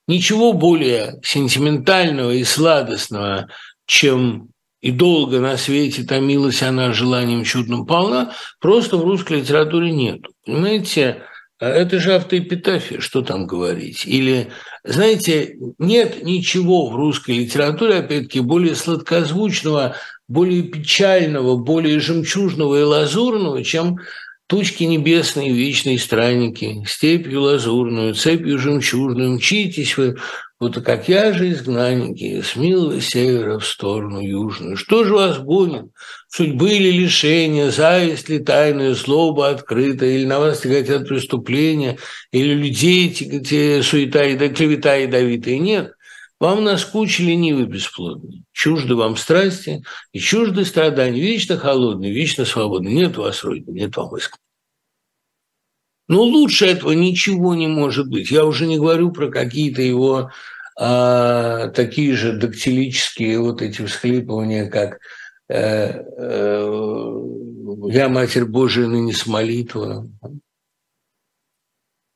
ничего более сентиментального и сладостного, чем и долго на свете томилась она желанием чудным полна, просто в русской литературе нет. Понимаете, это же автоэпитафия, что там говорить. Или, знаете, нет ничего в русской литературе, опять-таки, более сладкозвучного, более печального, более жемчужного и лазурного, чем Тучки небесные, вечные странники, степью лазурную, цепью жемчужную, мчитесь вы, будто как я же изгнанники, с милого севера в сторону южную. Что же вас гонит? Судьбы или лишения, зависть ли тайная, злоба открытая, или на вас тяготят преступления, или людей тяготят суета и клевета ядовитая? Нет, вам наскучили нивы бесплодные, чужды вам страсти и чужды страдания, вечно холодные, вечно свободные. Нет у вас родины, нет вам иск. Но лучше этого ничего не может быть. Я уже не говорю про какие-то его а, такие же дактилические вот эти всхлипывания, как э, э, «Я, Матерь Божия, ныне с молитва».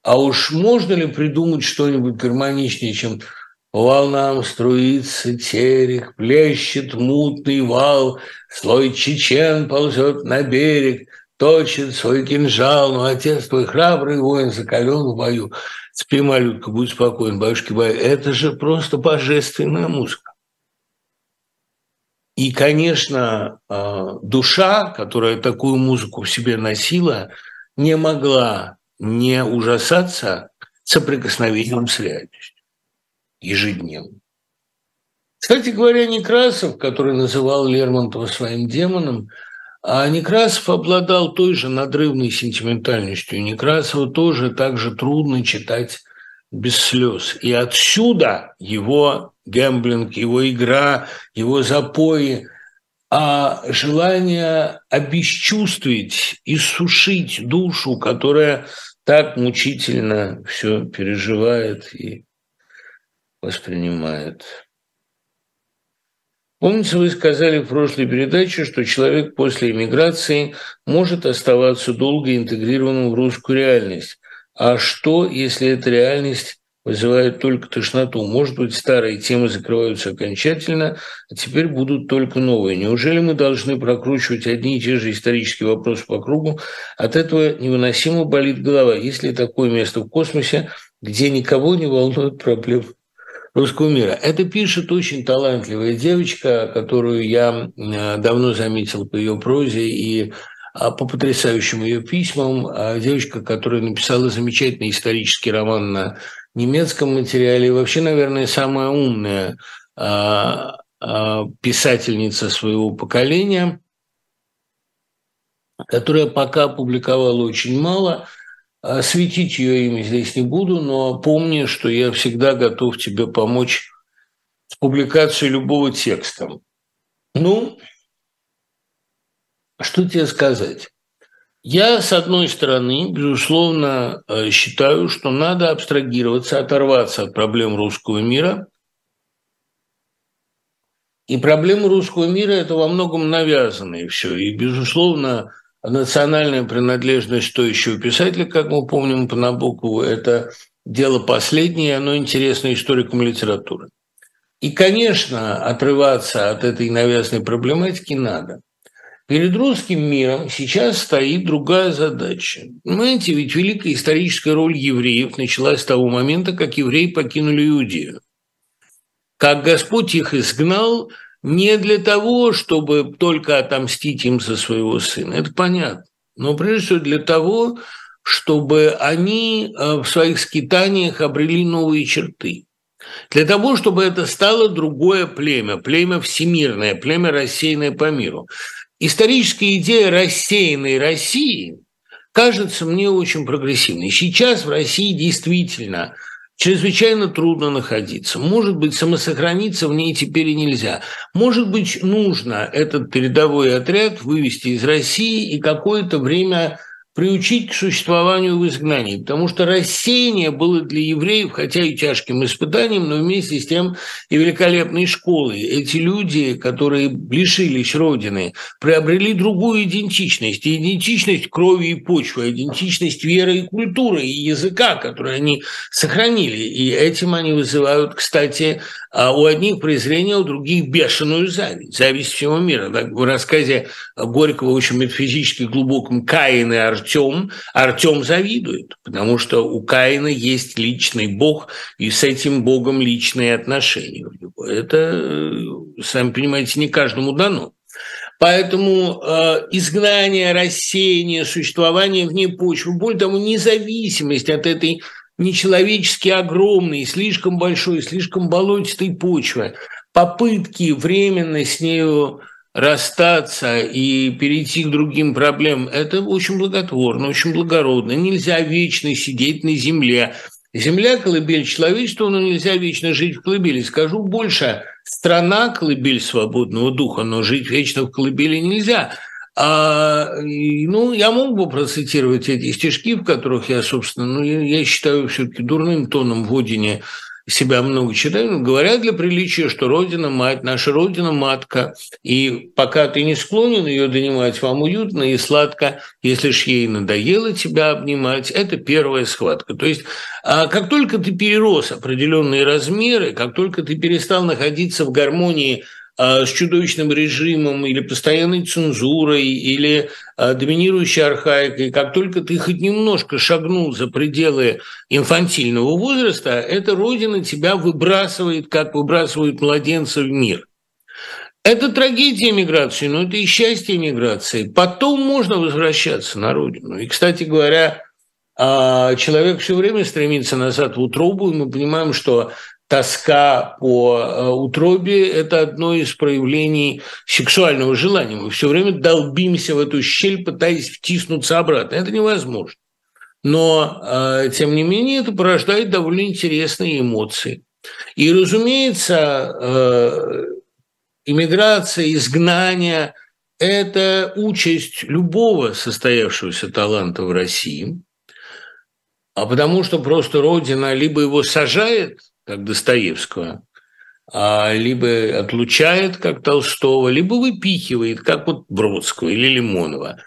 А уж можно ли придумать что-нибудь гармоничнее, чем по волнам струится терек, плещет мутный вал, Слой чечен ползет на берег, точит свой кинжал, но отец твой храбрый воин, закален в бою. Спи, малютка, будь спокоен, бабушки баю. Это же просто божественная музыка. И, конечно, а, душа, которая такую музыку в себе носила, не могла не ужасаться соприкосновением с реальностью ежедневно. Кстати говоря, Некрасов, который называл Лермонтова своим демоном, а Некрасов обладал той же надрывной сентиментальностью. Некрасова тоже так же трудно читать без слез. И отсюда его гэмблинг, его игра, его запои, а желание обесчувствовать, иссушить душу, которая так мучительно все переживает и воспринимает. Помните, вы сказали в прошлой передаче, что человек после эмиграции может оставаться долго интегрированным в русскую реальность. А что, если эта реальность вызывает только тошноту? Может быть, старые темы закрываются окончательно, а теперь будут только новые. Неужели мы должны прокручивать одни и те же исторические вопросы по кругу? От этого невыносимо болит голова. Есть ли такое место в космосе, где никого не волнуют проблемы русского мира. Это пишет очень талантливая девочка, которую я э, давно заметил по ее прозе и а, по потрясающим ее письмам. А, девочка, которая написала замечательный исторический роман на немецком материале, и вообще, наверное, самая умная а, писательница своего поколения, которая пока публиковала очень мало – светить ее имя здесь не буду, но помни, что я всегда готов тебе помочь с публикацией любого текста. Ну, что тебе сказать? Я, с одной стороны, безусловно, э, считаю, что надо абстрагироваться, оторваться от проблем русского мира. И проблемы русского мира – это во многом навязанные все. И, безусловно, национальная принадлежность что еще у писателя, как мы помним по Набокову, это дело последнее, оно интересно историкам литературы. И, конечно, отрываться от этой навязанной проблематики надо. Перед русским миром сейчас стоит другая задача. Понимаете, ведь великая историческая роль евреев началась с того момента, как евреи покинули Иудею. Как Господь их изгнал – не для того, чтобы только отомстить им за своего сына, это понятно, но прежде всего для того, чтобы они э, в своих скитаниях обрели новые черты. Для того, чтобы это стало другое племя, племя всемирное, племя, рассеянное по миру. Историческая идея рассеянной России кажется мне очень прогрессивной. Сейчас в России действительно – чрезвычайно трудно находиться. Может быть, самосохраниться в ней теперь и нельзя. Может быть, нужно этот передовой отряд вывести из России и какое-то время приучить к существованию в изгнании, потому что рассеяние было для евреев, хотя и тяжким испытанием, но вместе с тем и великолепной школой. Эти люди, которые лишились Родины, приобрели другую идентичность, идентичность крови и почвы, идентичность веры и культуры, и языка, который они сохранили. И этим они вызывают, кстати, а у одних презрение, у других бешеную зависть, зависть всего мира. В рассказе Горького очень метафизически глубоком «Каин и Артем», Артем завидует, потому что у Каина есть личный Бог, и с этим Богом личные отношения. Это, э, сами понимаете, не каждому дано. Поэтому э, изгнание, рассеяние, существование вне почвы, более того, независимость от этой нечеловечески огромной, слишком большой, слишком болотистой почвы, попытки временно с нею расстаться и перейти к другим проблемам, это очень благотворно, очень благородно. Нельзя вечно сидеть на земле. Земля – колыбель человечества, но нельзя вечно жить в колыбели. Скажу больше, страна – колыбель свободного духа, но жить вечно в колыбели нельзя – а, ну, я мог бы процитировать эти стишки, в которых я, собственно, ну, я, я считаю все-таки дурным тоном в Одине себя много читаю, говорят для приличия, что Родина – мать, наша Родина – матка, и пока ты не склонен ее донимать, вам уютно и сладко, если ж ей надоело тебя обнимать, это первая схватка. То есть, а как только ты перерос определенные размеры, как только ты перестал находиться в гармонии с чудовищным режимом или постоянной цензурой или а, доминирующей архаикой, как только ты хоть немножко шагнул за пределы инфантильного возраста, эта родина тебя выбрасывает, как выбрасывают младенца в мир. Это трагедия миграции, но это и счастье миграции. Потом можно возвращаться на родину. И, кстати говоря, а, человек все время стремится назад в утробу, и мы понимаем, что тоска по э, утробе – это одно из проявлений сексуального желания. Мы все время долбимся в эту щель, пытаясь втиснуться обратно. Это невозможно. Но, э, тем не менее, это порождает довольно интересные эмоции. И, разумеется, э, иммиграция, изгнание – это участь любого состоявшегося таланта в России, а потому что просто Родина либо его сажает – как Достоевского, а либо отлучает, как Толстого, либо выпихивает, как вот Бродского или Лимонова.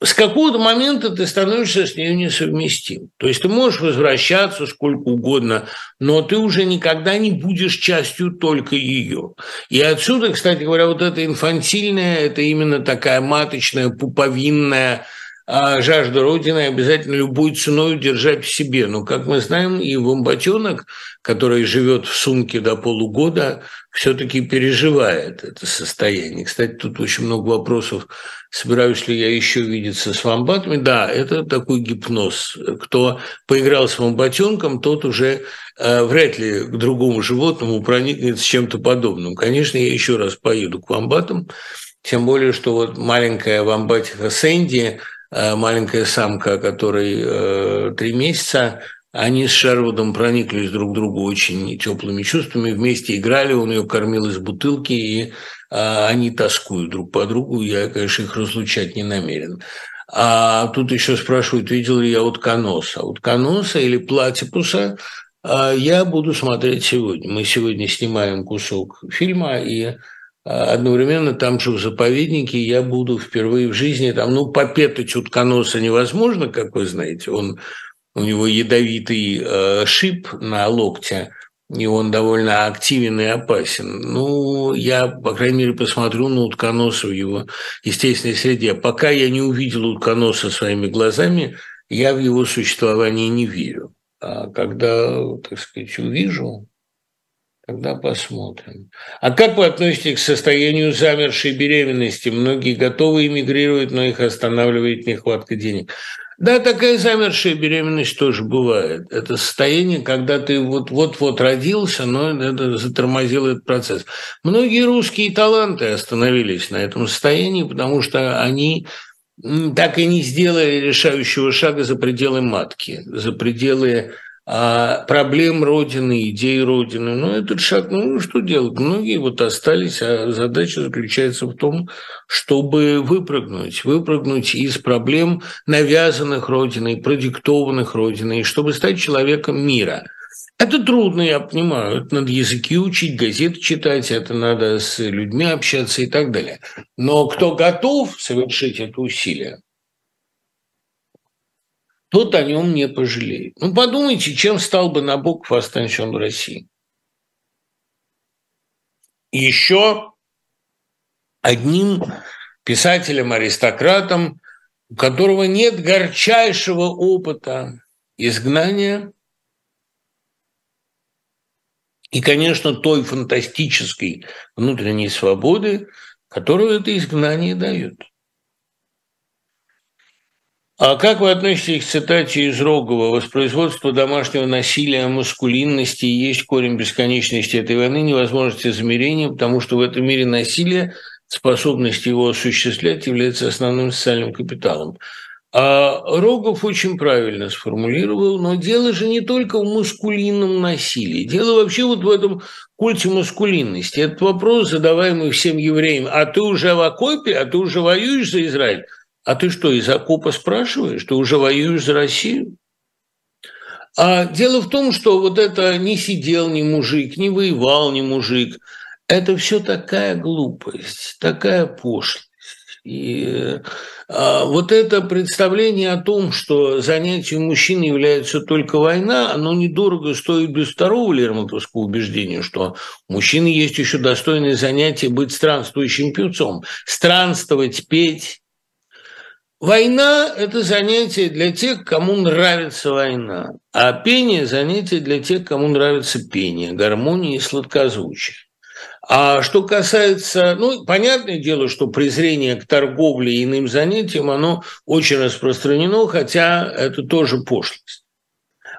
С какого-то момента ты становишься с ней несовместим. То есть ты можешь возвращаться сколько угодно, но ты уже никогда не будешь частью только ее. И отсюда, кстати говоря, вот это инфантильное, это именно такая маточная, пуповинная а жажда Родины обязательно любой ценой держать в себе. Но, как мы знаем, и вомбатенок, который живет в сумке до полугода, все-таки переживает это состояние. Кстати, тут очень много вопросов, собираюсь ли я еще видеться с вомбатами. Да, это такой гипноз. Кто поиграл с вомбатенком, тот уже э, вряд ли к другому животному проникнет с чем-то подобным. Конечно, я еще раз поеду к вомбатам, тем более, что вот маленькая вомбатиха Сэнди – маленькая самка, которой э, три месяца, они с Шервудом прониклись друг к другу очень теплыми чувствами, вместе играли, он ее кормил из бутылки, и э, они тоскуют друг по другу. Я, конечно, их разлучать не намерен. А тут еще спрашивают, видел ли я утконоса. Утконоса или платипуса я буду смотреть сегодня. Мы сегодня снимаем кусок фильма, и одновременно там же в заповеднике я буду впервые в жизни, там, ну, попетать утконоса невозможно, как вы знаете, он, у него ядовитый э, шип на локте, и он довольно активен и опасен. Ну, я, по крайней мере, посмотрю на утконоса в его естественной среде. Пока я не увидел утконоса своими глазами, я в его существование не верю. А когда, так сказать, увижу, Тогда посмотрим. А как вы относитесь к состоянию замершей беременности? Многие готовы эмигрировать, но их останавливает нехватка денег. Да, такая замершая беременность тоже бывает. Это состояние, когда ты вот-вот-вот родился, но это затормозил этот процесс. Многие русские таланты остановились на этом состоянии, потому что они так и не сделали решающего шага за пределы матки, за пределы проблем Родины, идей Родины. Но этот шаг, ну что делать? Многие вот остались, а задача заключается в том, чтобы выпрыгнуть, выпрыгнуть из проблем, навязанных Родиной, продиктованных Родиной, чтобы стать человеком мира – это трудно, я понимаю. Это надо языки учить, газеты читать, это надо с людьми общаться и так далее. Но кто готов совершить это усилие, тот о нем не пожалеет. Ну, подумайте, чем стал бы Набоков, останься он в России. Еще одним писателем-аристократом, у которого нет горчайшего опыта изгнания – и, конечно, той фантастической внутренней свободы, которую это изгнание дает. А как вы относитесь к цитате из Рогова «Воспроизводство домашнего насилия, маскулинности есть корень бесконечности этой войны, невозможности замерения, потому что в этом мире насилие, способность его осуществлять является основным социальным капиталом». А Рогов очень правильно сформулировал, но дело же не только в маскулинном насилии. Дело вообще вот в этом культе маскулинности. Этот вопрос, задаваемый всем евреям, а ты уже в окопе, а ты уже воюешь за Израиль? А ты что, из окопа спрашиваешь? Ты уже воюешь за Россию? А дело в том, что вот это не сидел ни мужик, не воевал ни мужик, это все такая глупость, такая пошлость. И а, вот это представление о том, что занятием мужчины является только война, оно недорого стоит без второго лермонтовского убеждения, что у мужчины есть еще достойное занятие быть странствующим певцом. Странствовать, петь. Война – это занятие для тех, кому нравится война, а пение – занятие для тех, кому нравится пение, гармония и сладкозвучие. А что касается, ну, понятное дело, что презрение к торговле и иным занятиям, оно очень распространено, хотя это тоже пошлость.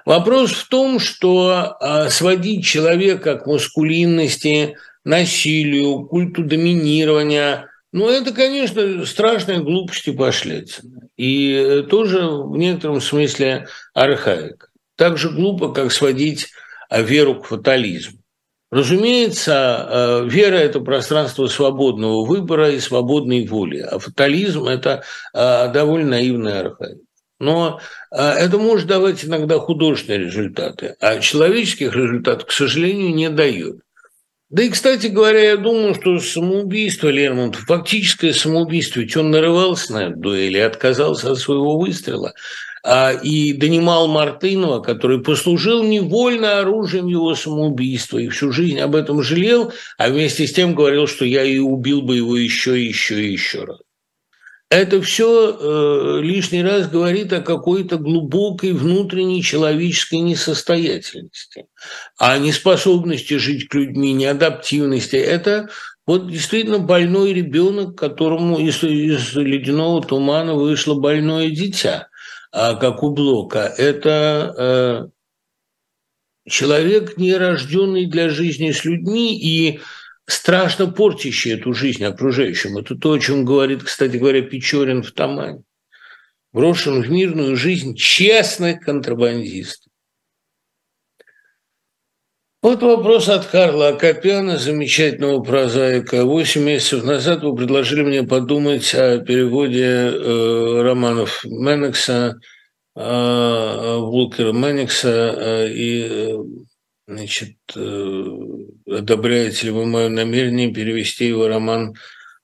Вопрос в том, что а, сводить человека к маскулинности, насилию, культу доминирования, ну, это, конечно, страшная глупость и. И тоже в некотором смысле архаика. Так же глупо, как сводить а, веру к фатализму. Разумеется, э, вера – это пространство свободного выбора и свободной воли, а фатализм – это э, довольно наивная архаика. Но э, это может давать иногда художественные результаты, а человеческих результатов, к сожалению, не дает. Да и, кстати говоря, я думаю, что самоубийство Лермонтова, фактическое самоубийство, ведь он нарывался на эту дуэль и отказался от своего выстрела – а, и донимал Мартынова, который послужил невольно оружием его самоубийства и всю жизнь об этом жалел, а вместе с тем говорил, что я и убил бы его еще еще и еще раз. Это все э, лишний раз говорит о какой-то глубокой внутренней человеческой несостоятельности, о неспособности жить к людьми, неадаптивности. Это вот действительно больной ребенок, которому из, из ледяного тумана вышло больное дитя – а как у Блока, это э, человек, не рожденный для жизни с людьми и страшно портящий эту жизнь окружающим. Это то, о чем говорит, кстати говоря, Печорин в Тамане. Брошен в мирную жизнь честных контрабандистов. Вот вопрос от Карла Акопяна, замечательного прозаика. Восемь месяцев назад вы предложили мне подумать о переводе э, романов Меннекса, э, Вулкера Меннекса, э, и, э, значит, э, одобряете ли вы мое намерение перевести его роман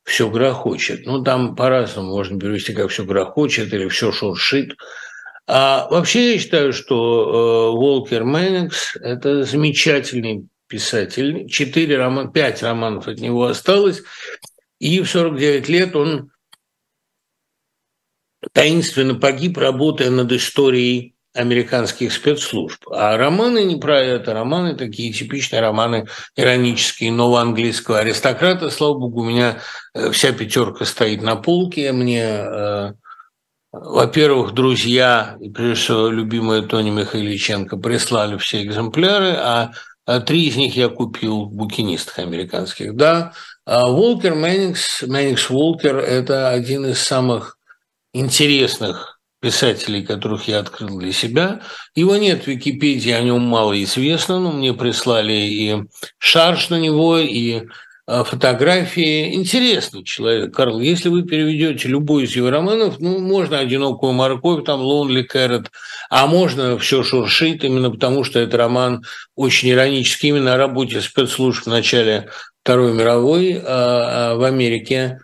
«Все грохочет». Ну, там по-разному можно перевести, как «Все грохочет» или «Все шуршит». А вообще я считаю, что э, Волкер Мэнникс – это замечательный писатель. Четыре романа, пять романов от него осталось. И в 49 лет он таинственно погиб, работая над историей американских спецслужб. А романы не про это, романы такие типичные романы иронические, нового английского аристократа. Слава богу, у меня э, вся пятерка стоит на полке, мне э, во-первых, друзья, и прежде всего любимая Тони Михайличенко, прислали все экземпляры, а, а три из них я купил в букинистах американских. Да, а Волкер Мэннингс, Мэннингс Волкер – это один из самых интересных писателей, которых я открыл для себя. Его нет в Википедии, о нем мало известно, но мне прислали и шарж на него, и а, фотографии. Интересный человек, Карл. Если вы переведете любой из его романов, ну, можно «Одинокую морковь», там «Lonely Carrot», а можно «Все шуршит», именно потому что это роман очень иронический, именно о работе спецслужб в начале Второй мировой а, а, в Америке.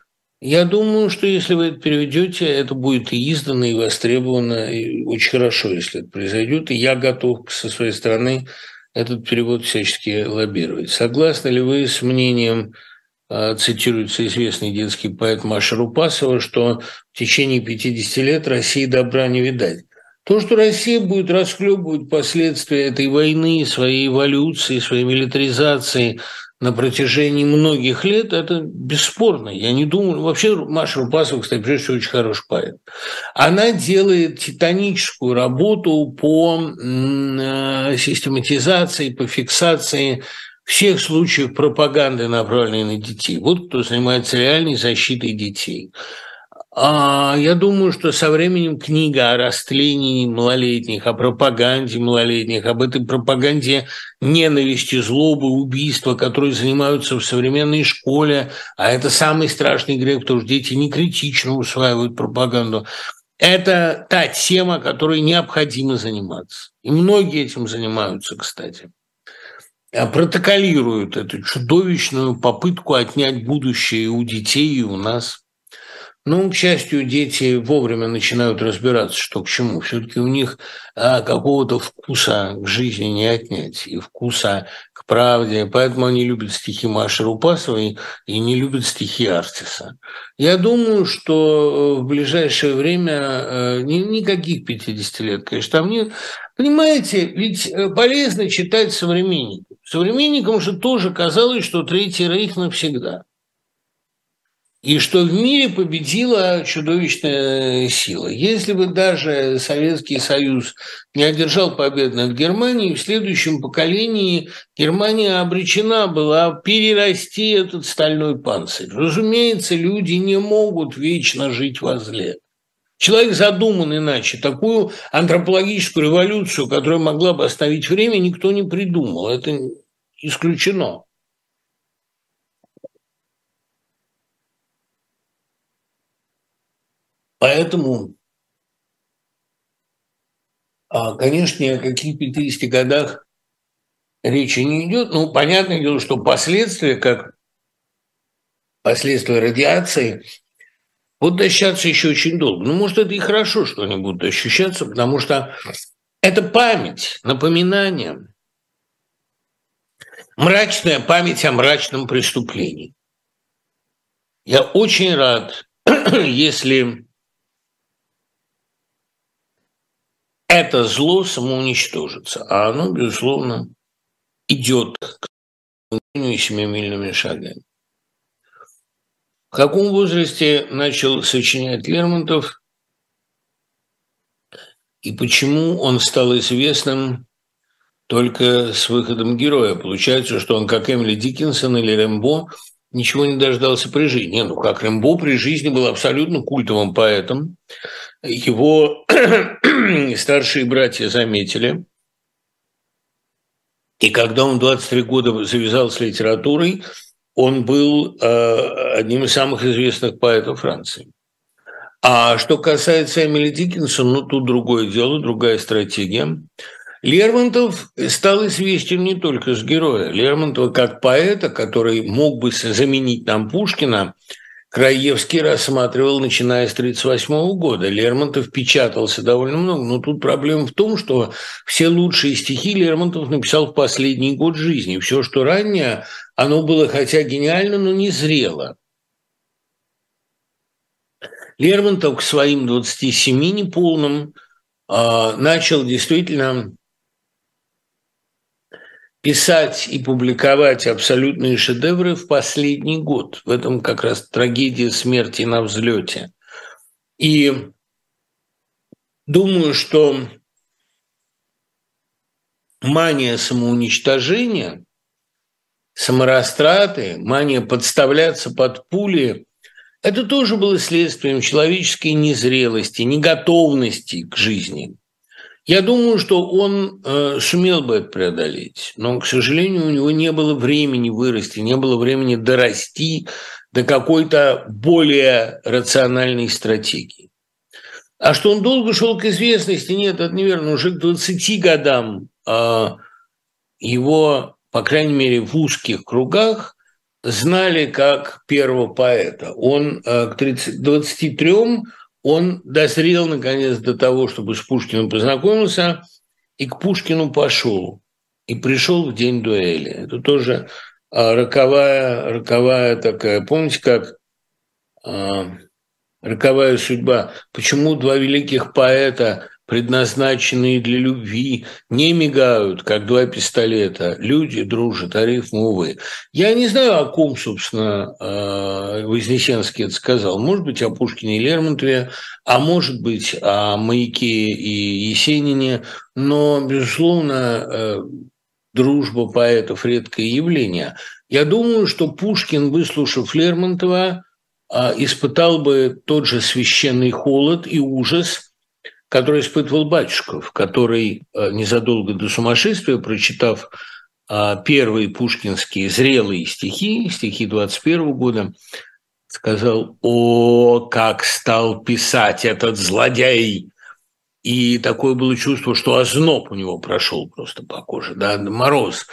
Я думаю, что если вы это переведете, это будет и издано, и востребовано, и очень хорошо, если это произойдет. И я готов со своей стороны этот перевод всячески лоббировать. Согласны ли вы с мнением, а, цитируется известный детский поэт Маша Рупасова, что в течение 50 лет России добра не видать? То, что Россия будет расхлебывать последствия этой войны, своей эволюции, своей милитаризации – на протяжении многих лет, это бесспорно. Я не думаю... Вообще Маша Рупасова, кстати, прежде всего, очень хороший поэт. Она делает титаническую работу по э, систематизации, по фиксации всех случаев пропаганды, направленной на детей. Вот кто занимается реальной защитой детей. А я думаю, что со временем книга о растлении малолетних, о пропаганде малолетних, об этой пропаганде ненависти, злобы, убийства, которые занимаются в современной школе, а это самый страшный грех, потому что дети не критично усваивают пропаганду. Это та тема, которой необходимо заниматься. И многие этим занимаются, кстати. А протоколируют эту чудовищную попытку отнять будущее у детей и у нас – ну, к счастью, дети вовремя начинают разбираться, что к чему. Все-таки у них а, какого-то вкуса к жизни не отнять, и вкуса к правде. Поэтому они любят стихи Маши Рупасовой и не любят стихи Артиса. Я думаю, что э, в ближайшее время э, никаких 50 лет, конечно, там нет. Понимаете, ведь э, полезно читать современников. Современникам же тоже казалось, что Третий Рейх навсегда – и что в мире победила чудовищная сила. Если бы даже Советский Союз не одержал победу над Германией, в следующем поколении Германия обречена была перерасти этот стальной панцирь. Разумеется, люди не могут вечно жить во зле. Человек задуман иначе. Такую антропологическую революцию, которая могла бы остановить время, никто не придумал. Это исключено. Поэтому, а, конечно, ни о каких 50 годах речи не идет. Ну, понятное дело, что последствия, как последствия радиации, будут ощущаться еще очень долго. Ну, может, это и хорошо, что они будут ощущаться, потому что это память, напоминание, мрачная память о мрачном преступлении. Я очень рад, (clears throat) если это зло самоуничтожится, а оно, безусловно, идет к семимильными шагами. В каком возрасте начал сочинять Лермонтов и почему он стал известным только с выходом героя? Получается, что он, как Эмили Диккенсон или Рэмбо, ничего не дождался при жизни. Ну, как Рэмбо при жизни был абсолютно культовым поэтом, его (clears throat) старшие братья заметили. И когда он 23 года завязал с литературой, он был э, одним из самых известных поэтов Франции. А что касается Эмили Диккенсона, ну тут другое дело, другая стратегия. Лермонтов стал известен не только с героя. Лермонтова как поэта, который мог бы заменить нам Пушкина – Краевский рассматривал, начиная с 1938 года. Лермонтов печатался довольно много, но тут проблема в том, что все лучшие стихи Лермонтов написал в последний год жизни. Все, что ранее, оно было хотя гениально, но не зрело. Лермонтов к своим 27 неполным а, начал действительно писать и публиковать абсолютные шедевры в последний год. В этом как раз трагедия смерти на взлете. И думаю, что мания самоуничтожения, саморастраты, мания подставляться под пули это тоже было следствием человеческой незрелости, неготовности к жизни. Я думаю, что он э, сумел бы это преодолеть, но, к сожалению, у него не было времени вырасти, не было времени дорасти до какой-то более рациональной стратегии. А что он долго шел к известности, нет, это неверно. Уже к 20 годам э, его, по крайней мере, в узких кругах знали как первого поэта. Он э, к 30, 23 он дозрел, наконец, до того, чтобы с Пушкиным познакомился, и к Пушкину пошел. И пришел в день дуэли. Это тоже а, роковая, роковая такая, помните, как а, роковая судьба. Почему два великих поэта предназначенные для любви, не мигают, как два пистолета. Люди дружат, а рифмы, увы. Я не знаю, о ком, собственно, э, Вознесенский это сказал. Может быть, о Пушкине и Лермонтове, а может быть, о Маяке и Есенине. Но, безусловно, э, дружба поэтов – редкое явление. Я думаю, что Пушкин, выслушав Лермонтова, э, испытал бы тот же священный холод и ужас – который испытывал Батюшков, который э, незадолго до сумасшествия, прочитав э, первые пушкинские зрелые стихи, стихи 21 года, сказал, о, как стал писать этот злодей! И такое было чувство, что озноб у него прошел просто по коже, да, мороз.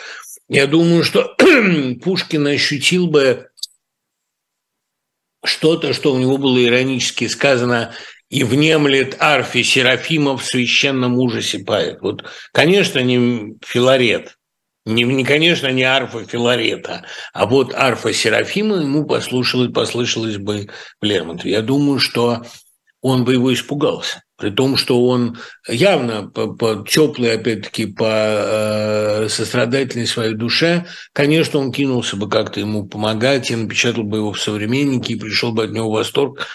Я думаю, что (clears throat) Пушкин ощутил бы что-то, что у него было иронически сказано и внемлет арфе Серафима в священном ужасе поэт. Вот, конечно, не Филарет, не, не, конечно, не арфа Филарета, а вот арфа Серафима ему послушалось, послышалось бы в Лермонтове. Я думаю, что он бы его испугался. При том, что он явно по, по теплый, опять-таки, по э, сострадательной своей душе, конечно, он кинулся бы как-то ему помогать и напечатал бы его в «Современнике» и пришел бы от него восторг,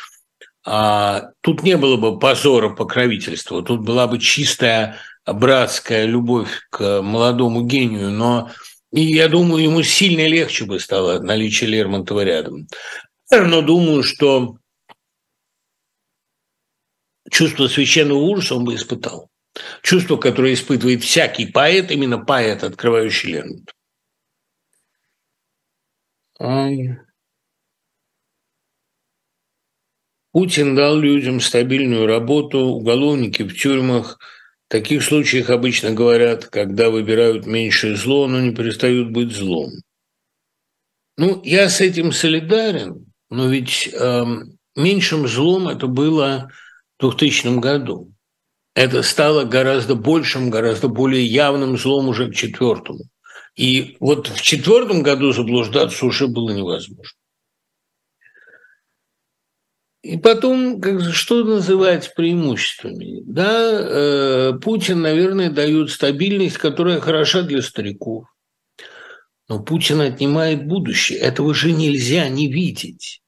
а, тут не было бы позора покровительства, тут была бы чистая братская любовь к молодому гению, но и я думаю, ему сильно легче бы стало наличие Лермонтова рядом. Но думаю, что чувство священного ужаса он бы испытал. Чувство, которое испытывает всякий поэт, именно поэт, открывающий Лермонтова. Путин дал людям стабильную работу, уголовники в тюрьмах. В таких случаях обычно говорят, когда выбирают меньшее зло, но не перестают быть злом. Ну, я с этим солидарен, но ведь э, меньшим злом это было в 2000 году. Это стало гораздо большим, гораздо более явным злом уже к четвертому. И вот в четвертом году заблуждаться уже было невозможно. И потом, как, что называть преимуществами? Да, э, Путин, наверное, дает стабильность, которая хороша для стариков. Но Путин отнимает будущее. Этого же нельзя не видеть.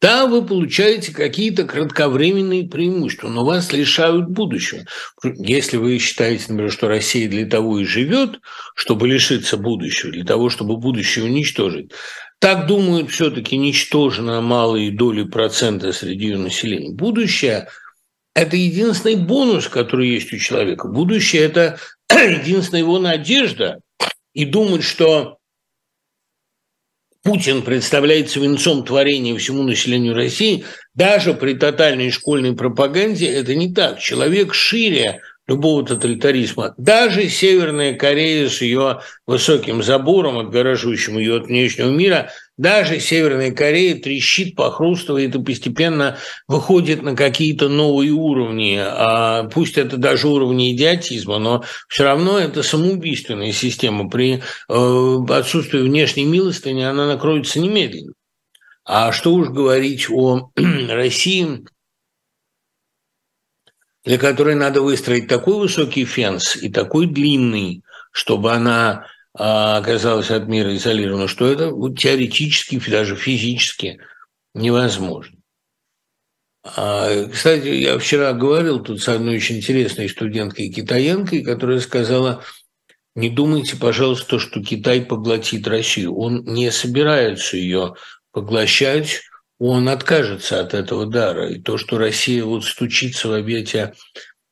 Да, вы получаете какие-то кратковременные преимущества, но вас лишают будущего. Если вы считаете, например, что Россия для того и живет, чтобы лишиться будущего, для того, чтобы будущее уничтожить, так думают все-таки ничтожно малые доли процента среди ее населения. Будущее – это единственный бонус, который есть у человека. Будущее – это (clears throat) единственная его надежда. И думать, что Путин представляет свинцом творения всему населению России, даже при тотальной школьной пропаганде, это не так. Человек шире любого тоталитаризма. Даже Северная Корея с ее высоким забором, отгораживающим ее от внешнего мира, даже Северная Корея трещит, похрустывает и постепенно выходит на какие-то новые уровни. А пусть это даже уровни идиотизма, но все равно это самоубийственная система. При э, отсутствии внешней милостыни она накроется немедленно. А что уж говорить о (clears throat) России, для которой надо выстроить такой высокий фенс и такой длинный, чтобы она а, оказалась от мира изолирована, что это теоретически, даже физически невозможно. А, кстати, я вчера говорил тут с одной очень интересной студенткой китаянкой, которая сказала, не думайте, пожалуйста, что Китай поглотит Россию. Он не собирается ее поглощать, он откажется от этого дара. И то, что Россия вот стучится в объятия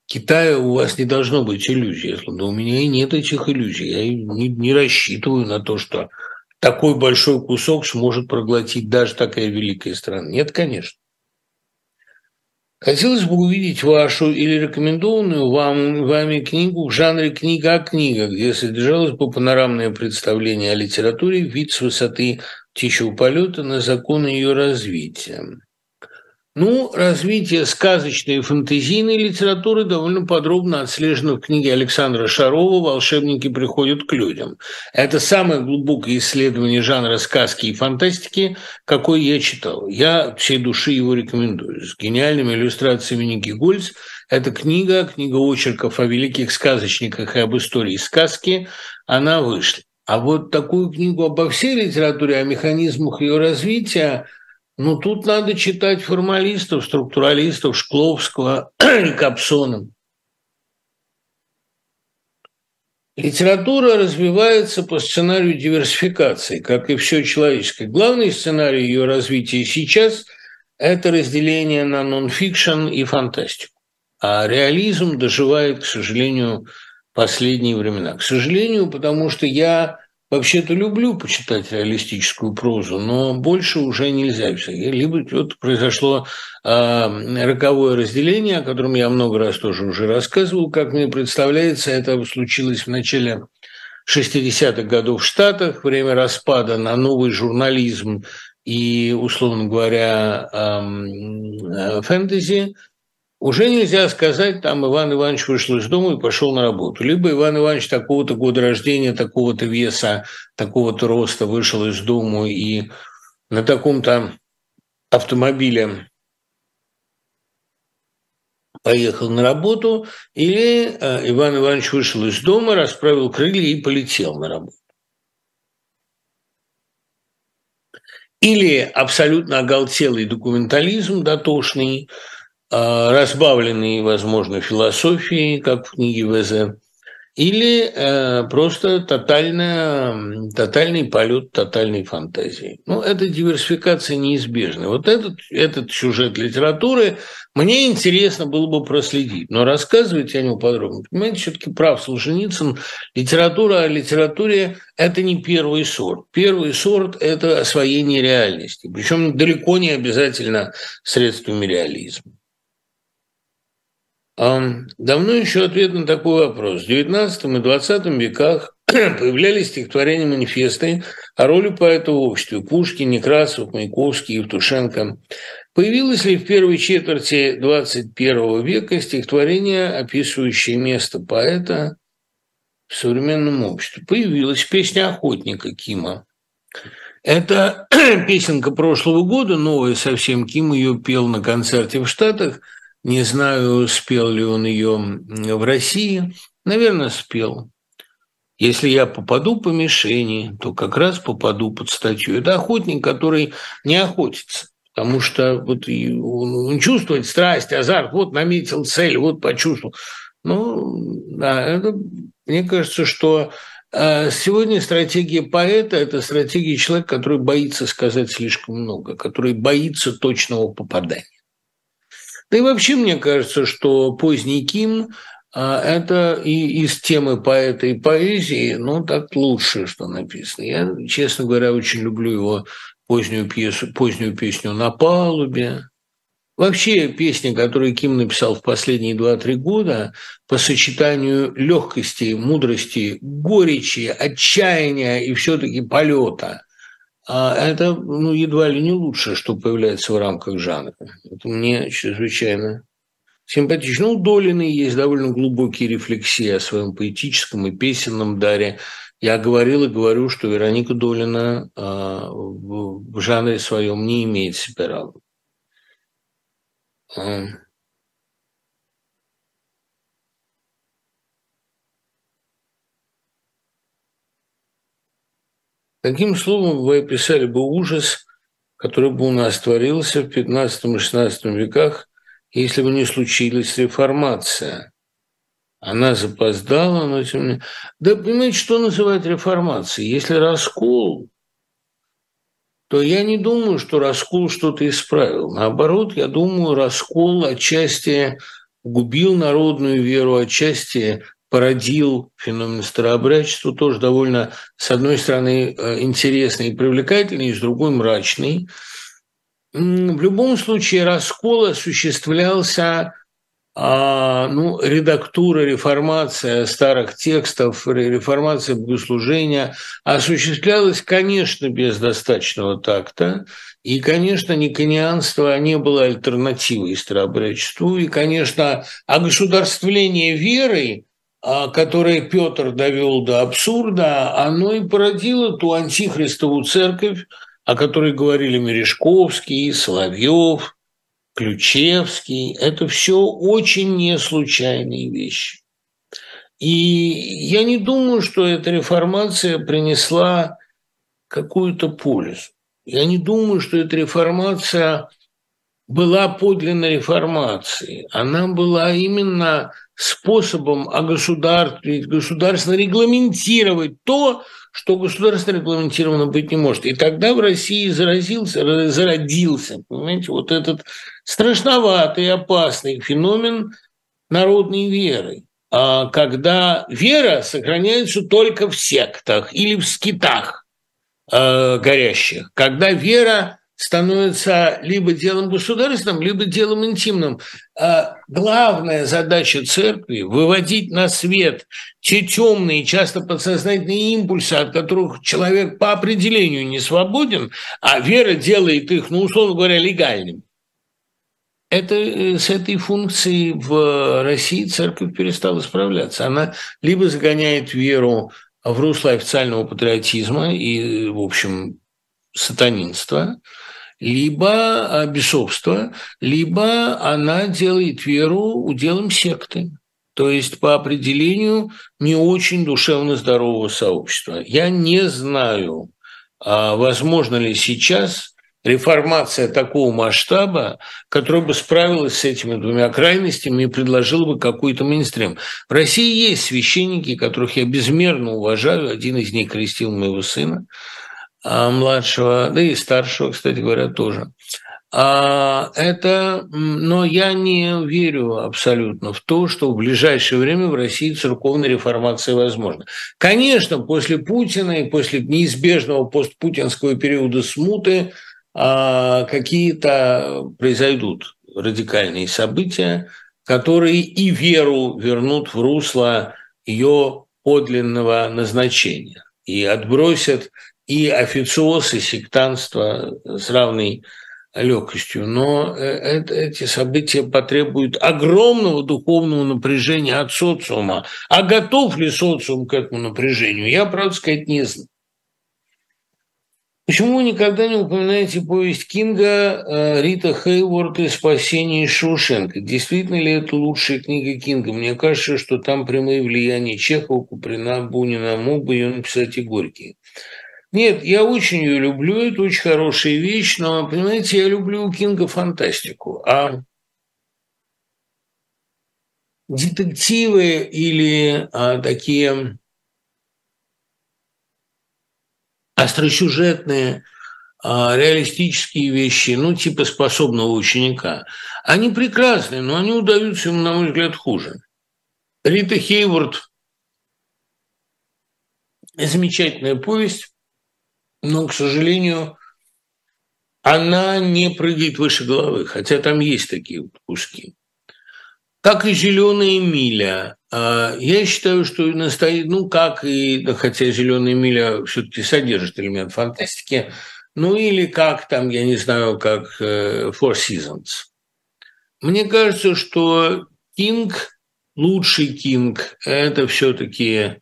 Китая, у вас не должно быть иллюзий. Но у меня и нет этих иллюзий. Я не, не рассчитываю на то, что такой большой кусок сможет проглотить даже такая великая страна. Нет, конечно. Хотелось бы увидеть вашу или рекомендованную вам, вами книгу в жанре «Книга о книгах», где содержалось бы панорамное представление о литературе, вид с высоты птичьего полета на законы ее развития. Ну, развитие сказочной и фэнтезийной литературы довольно подробно отслежено в книге Александра Шарова «Волшебники приходят к людям». Это самое глубокое исследование жанра сказки и фантастики, какой я читал. Я всей души его рекомендую. С гениальными иллюстрациями Ники Гольц. Это книга, книга очерков о великих сказочниках и об истории сказки. Она вышла. А вот такую книгу обо всей литературе, о механизмах ее развития – ну, тут надо читать формалистов, структуралистов, Шкловского (clears throat) и Капсона. Литература развивается по сценарию диверсификации, как и все человеческое. Главный сценарий ее развития сейчас – это разделение на нон-фикшн и фантастику. А реализм доживает, к сожалению, последние времена. К сожалению, потому что я Вообще-то люблю почитать реалистическую прозу, но больше уже нельзя. Либо вот произошло э, роковое разделение, о котором я много раз тоже уже рассказывал. Как мне представляется, это случилось в начале 60-х годов в Штатах, время распада на новый журнализм и, условно говоря, э, фэнтези – уже нельзя сказать, там Иван Иванович вышел из дома и пошел на работу. Либо Иван Иванович такого-то года рождения, такого-то веса, такого-то роста вышел из дома и на таком-то автомобиле поехал на работу, или э, Иван Иванович вышел из дома, расправил крылья и полетел на работу. Или абсолютно оголтелый документализм дотошный – разбавленный, возможно, философией, как в книге ВЗ, или э, просто тотальная, тотальный полет тотальной фантазии. Ну, эта диверсификация неизбежна. Вот этот, этот сюжет литературы мне интересно было бы проследить, но рассказывать о нем подробно. Понимаете, все-таки прав Солженицын, литература о литературе – это не первый сорт. Первый сорт – это освоение реальности, причем далеко не обязательно средствами реализма. Давно еще ответ на такой вопрос. В XIX и XX веках (clears throat) появлялись стихотворения манифесты о роли поэта в обществе. Пушкин, Некрасов, Маяковский, Евтушенко. Появилось ли в первой четверти XXI века стихотворение, описывающее место поэта в современном обществе? Появилась песня охотника Кима. Это (clears throat) песенка прошлого года, новая совсем. Ким ее пел на концерте в Штатах – не знаю, спел ли он ее в России. Наверное, спел. Если я попаду по мишени, то как раз попаду под статью. Это охотник, который не охотится. Потому что вот он чувствует страсть, азарт, вот наметил цель, вот почувствовал. Ну, да, это, мне кажется, что э, Сегодня стратегия поэта – это стратегия человека, который боится сказать слишком много, который боится точного попадания. Да и вообще мне кажется, что поздний Ким а, это и из темы поэта и поэзии, ну, так лучше, что написано. Я, честно говоря, очень люблю его позднюю пьесу, позднюю песню «На палубе». Вообще песни, которые Ким написал в последние 2-3 года, по сочетанию легкости, мудрости, горечи, отчаяния и все-таки полета – это ну, едва ли не лучшее, что появляется в рамках жанра. Это мне чрезвычайно симпатично. У Долины есть довольно глубокие рефлексии о своем поэтическом и песенном даре. Я говорил и говорю, что Вероника Долина а, в, жанре своем не имеет себя равного. Каким словом вы описали бы ужас, который бы у нас творился в 15 и 16 веках, если бы не случилась реформация? Она запоздала, но тем не менее... Да понимаете, что называть реформацией? Если раскол, то я не думаю, что раскол что-то исправил. Наоборот, я думаю, раскол отчасти губил народную веру, отчасти породил феномен старообрядчества, тоже довольно, с одной стороны, э, интересный и привлекательный, с другой – мрачный. В любом случае раскол осуществлялся а, ну, редактура, реформация старых текстов, реформация богослужения осуществлялась, конечно, без достаточного такта, и, конечно, никонианство не было альтернативой старообрядчеству, и, конечно, огосударствление веры, а, которое Петр довел до абсурда, оно и породило ту антихристову церковь, о которой говорили Мережковский, Соловьев – Ключевский. Это все очень не случайные вещи. И я не думаю, что эта реформация принесла какую-то пользу. Я не думаю, что эта реформация была подлинной реформацией. Она была именно способом огосударствить, государственно регламентировать то, что государственно регламентировано быть не может. И тогда в России заразился, зародился, понимаете, вот этот страшноватый, опасный феномен народной веры, а когда вера сохраняется только в сектах или в скитах э, горящих, когда вера становится либо делом государственным, либо делом интимным. А главная задача церкви – выводить на свет те темные, часто подсознательные импульсы, от которых человек по определению не свободен, а вера делает их, ну, условно говоря, легальными. Это, э, с этой функцией в России церковь перестала справляться. Она либо загоняет веру в русло официального патриотизма и, в общем, сатанинства – либо бесовство, либо она делает веру уделом секты. То есть по определению не очень душевно здорового сообщества. Я не знаю, а возможно ли сейчас реформация такого масштаба, которая бы справилась с этими двумя крайностями и предложила бы какой-то мейнстрим. В России есть священники, которых я безмерно уважаю. Один из них крестил моего сына. А, младшего, да и старшего, кстати говоря, тоже. А это, но я не верю абсолютно в то, что в ближайшее время в России церковная реформация возможна. Конечно, после Путина и после неизбежного постпутинского периода смуты а, какие-то произойдут радикальные события, которые и веру вернут в русло ее подлинного назначения и отбросят и официоз, и сектанство с равной легкостью. Но э, это, эти события потребуют огромного духовного напряжения от социума. А готов ли социум к этому напряжению, я, правда сказать, не знаю. Почему вы никогда не упоминаете повесть Кинга э, Рита Хейворд и «Спасение из Шоушенка»? Действительно ли это лучшая книга Кинга? Мне кажется, что там прямые влияния Чехова, Куприна, Бунина. Мог бы ее написать и Горький. Нет, я очень ее люблю, это очень хорошая вещь, но, понимаете, я люблю у Кинга фантастику, а детективы или а, такие остросюжетные, а, реалистические вещи, ну, типа способного ученика, они прекрасны, но они удаются ему, на мой взгляд, хуже. Рита Хейворд – замечательная повесть, но, к сожалению, она не прыгает выше головы, хотя там есть такие вот куски. Как и «Зеленая миля». А, я считаю, что настоит, ну, как и, хотя «Зеленая миля» все таки содержит элемент фантастики, ну, или как там, я не знаю, как э, «Four Seasons». Мне кажется, что Кинг, лучший Кинг, это все таки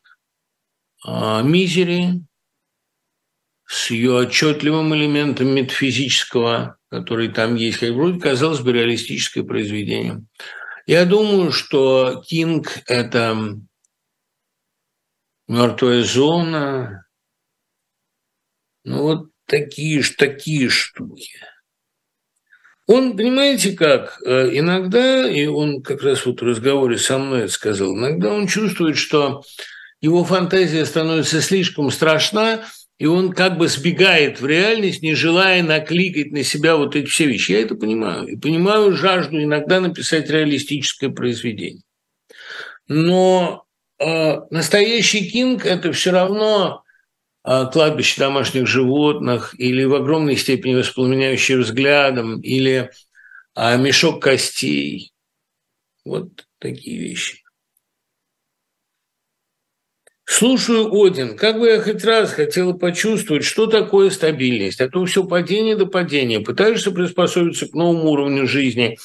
а, «Мизери», с ее отчетливым элементом метафизического, который там есть, как вроде казалось бы реалистическое произведение. Я думаю, что Кинг – это мертвая зона, ну вот такие ж такие штуки. Он, понимаете как, э, иногда, и он как раз вот в разговоре со мной это сказал, иногда он чувствует, что его фантазия становится слишком страшна, и он как бы сбегает в реальность, не желая накликать на себя вот эти все вещи. Я это понимаю. И понимаю жажду иногда написать реалистическое произведение. Но э, настоящий Кинг – это все равно э, кладбище домашних животных или в огромной степени воспламеняющий взглядом, или э, мешок костей. Вот такие вещи. Слушаю, Один, как бы я хоть раз хотела почувствовать, что такое стабильность, а то все падение до падения. Пытаешься приспособиться к новому уровню жизни,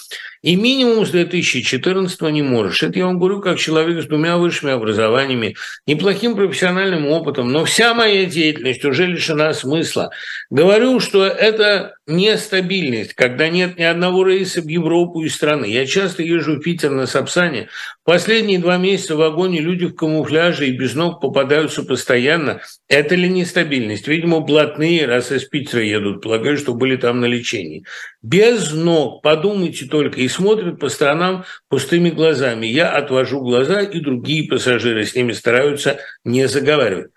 и минимум с 2014 не можешь. Это я вам говорю как человек с двумя высшими образованиями, неплохим профессиональным опытом, но вся моя деятельность уже лишена смысла. Говорю, что это нестабильность, когда нет ни одного рейса в Европу и страны. Я часто езжу в Питер на Сапсане. Последние два месяца в вагоне люди в камуфляже и без ног попадаются постоянно. Это ли нестабильность? Видимо, блатные, раз из Питера едут, полагаю, что были там на лечении. Без ног, подумайте только, и смотрят по сторонам пустыми глазами. Я отвожу глаза, и другие пассажиры с ними стараются не заговаривать.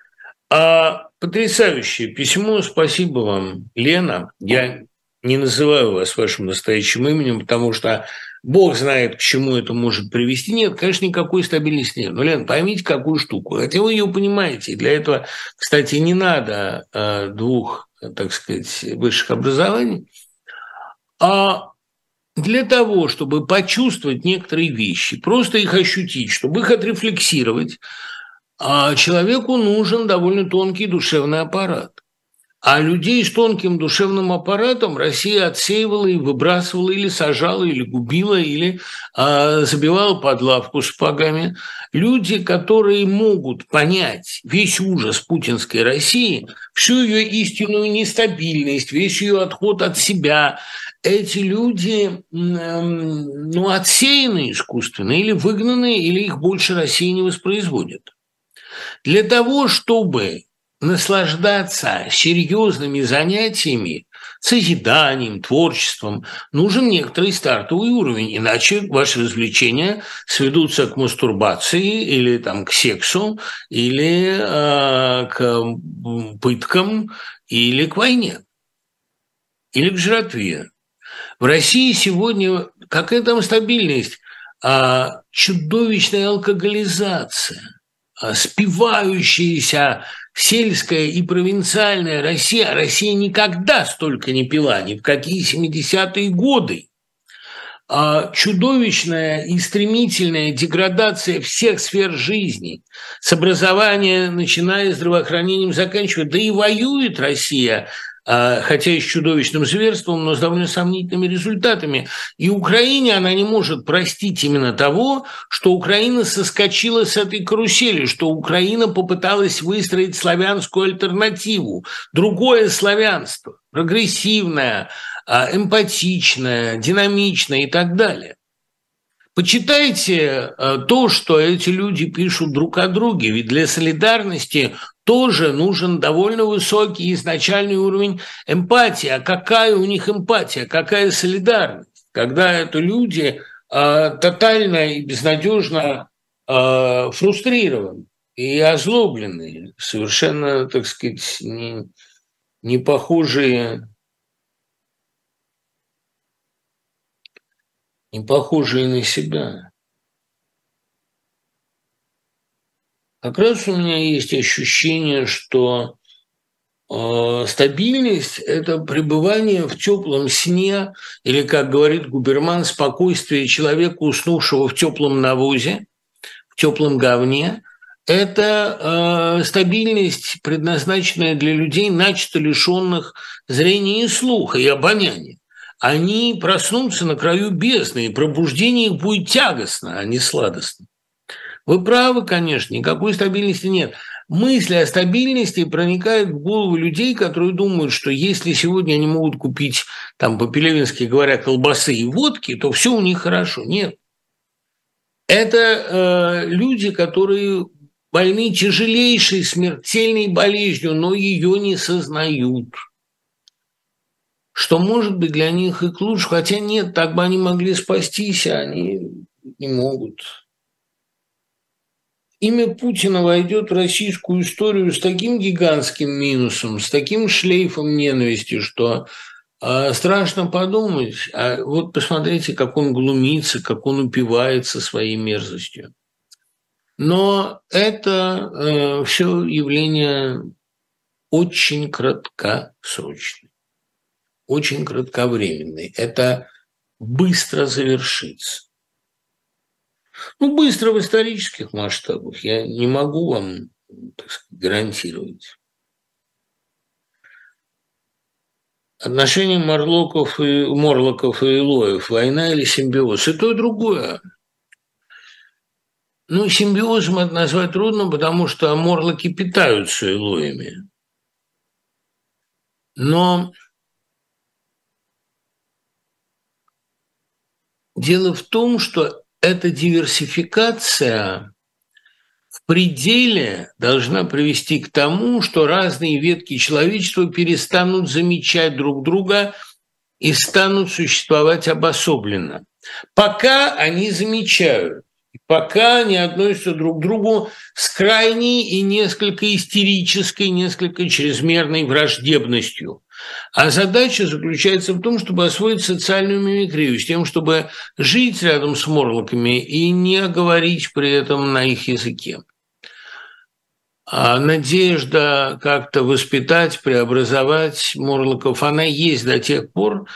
А потрясающее письмо, спасибо вам, Лена. Я не называю вас вашим настоящим именем, потому что Бог знает, к чему это может привести. Нет, конечно, никакой стабильности нет. Но, Лен, поймите какую штуку. Хотя вы ее понимаете. И для этого, кстати, не надо э, двух, так сказать, высших образований. А для того, чтобы почувствовать некоторые вещи, просто их ощутить, чтобы их отрефлексировать, а человеку нужен довольно тонкий душевный аппарат. А людей с тонким душевным аппаратом Россия отсеивала и выбрасывала, или сажала, или губила, или э, забивала под лавку сапогами. Люди, которые могут понять весь ужас путинской России, всю ее истинную нестабильность, весь ее отход от себя, эти люди ну, отсеяны искусственно или выгнаны, или их больше Россия не воспроизводит. Для того, чтобы наслаждаться серьезными занятиями, созиданием, творчеством, нужен некоторый стартовый уровень, иначе ваши развлечения сведутся к мастурбации или там, к сексу, или э, к пыткам, или к войне, или к жратве. В России сегодня какая там стабильность? А, чудовищная алкоголизация, а, спивающаяся сельская и провинциальная Россия. Россия никогда столько не пила, ни в какие 70-е годы. А чудовищная и стремительная деградация всех сфер жизни, с образования, начиная с здравоохранением, заканчивая. Да и воюет Россия хотя и с чудовищным зверством, но с довольно сомнительными результатами. И Украине она не может простить именно того, что Украина соскочила с этой карусели, что Украина попыталась выстроить славянскую альтернативу, другое славянство, прогрессивное, а, эмпатичное, динамичное и так далее. Почитайте а, то, что эти люди пишут друг о друге, ведь для солидарности тоже нужен довольно высокий изначальный уровень эмпатии. А какая у них эмпатия, какая солидарность? Когда это люди э, тотально и безнадежно э, фрустрированы и озлобленные, совершенно, так сказать, не, не похожие не похожие на себя. Как раз у меня есть ощущение, что э, стабильность – это пребывание в теплом сне, или, как говорит Губерман, спокойствие человека, уснувшего в теплом навозе, в теплом говне. Это э, стабильность, предназначенная для людей, начисто лишенных зрения и слуха, и обоняния. Они проснутся на краю бездны, и пробуждение их будет тягостно, а не сладостно. Вы правы, конечно, никакой стабильности нет. Мысли о стабильности проникают в голову людей, которые думают, что если сегодня они могут купить, там, по-пелевински говоря, колбасы и водки, то все у них хорошо. Нет. Это э, люди, которые больны тяжелейшей смертельной болезнью, но ее не сознают. Что может быть для них и к лучше, хотя нет, так бы они могли спастись, а они не могут. Имя Путина войдет в российскую историю с таким гигантским минусом, с таким шлейфом ненависти, что э, страшно подумать. А вот посмотрите, как он глумится, как он упивается своей мерзостью. Но это э, все явление очень краткосрочное, очень кратковременное. Это быстро завершится. Ну, быстро в исторических масштабах я не могу вам так сказать, гарантировать. Отношения Морлоков и, Морлоков и Илоев, война или симбиоз, и то, и другое. Ну, симбиозом это назвать трудно, потому что морлоки питаются Илоями. Но дело в том, что эта диверсификация в пределе должна привести к тому, что разные ветки человечества перестанут замечать друг друга и станут существовать обособленно. Пока они замечают, пока они относятся друг к другу с крайней и несколько истерической, несколько чрезмерной враждебностью – а задача заключается в том, чтобы освоить социальную мимикрию, с тем, чтобы жить рядом с морлоками и не говорить при этом на их языке. А надежда как-то воспитать, преобразовать морлоков, она есть до тех пор,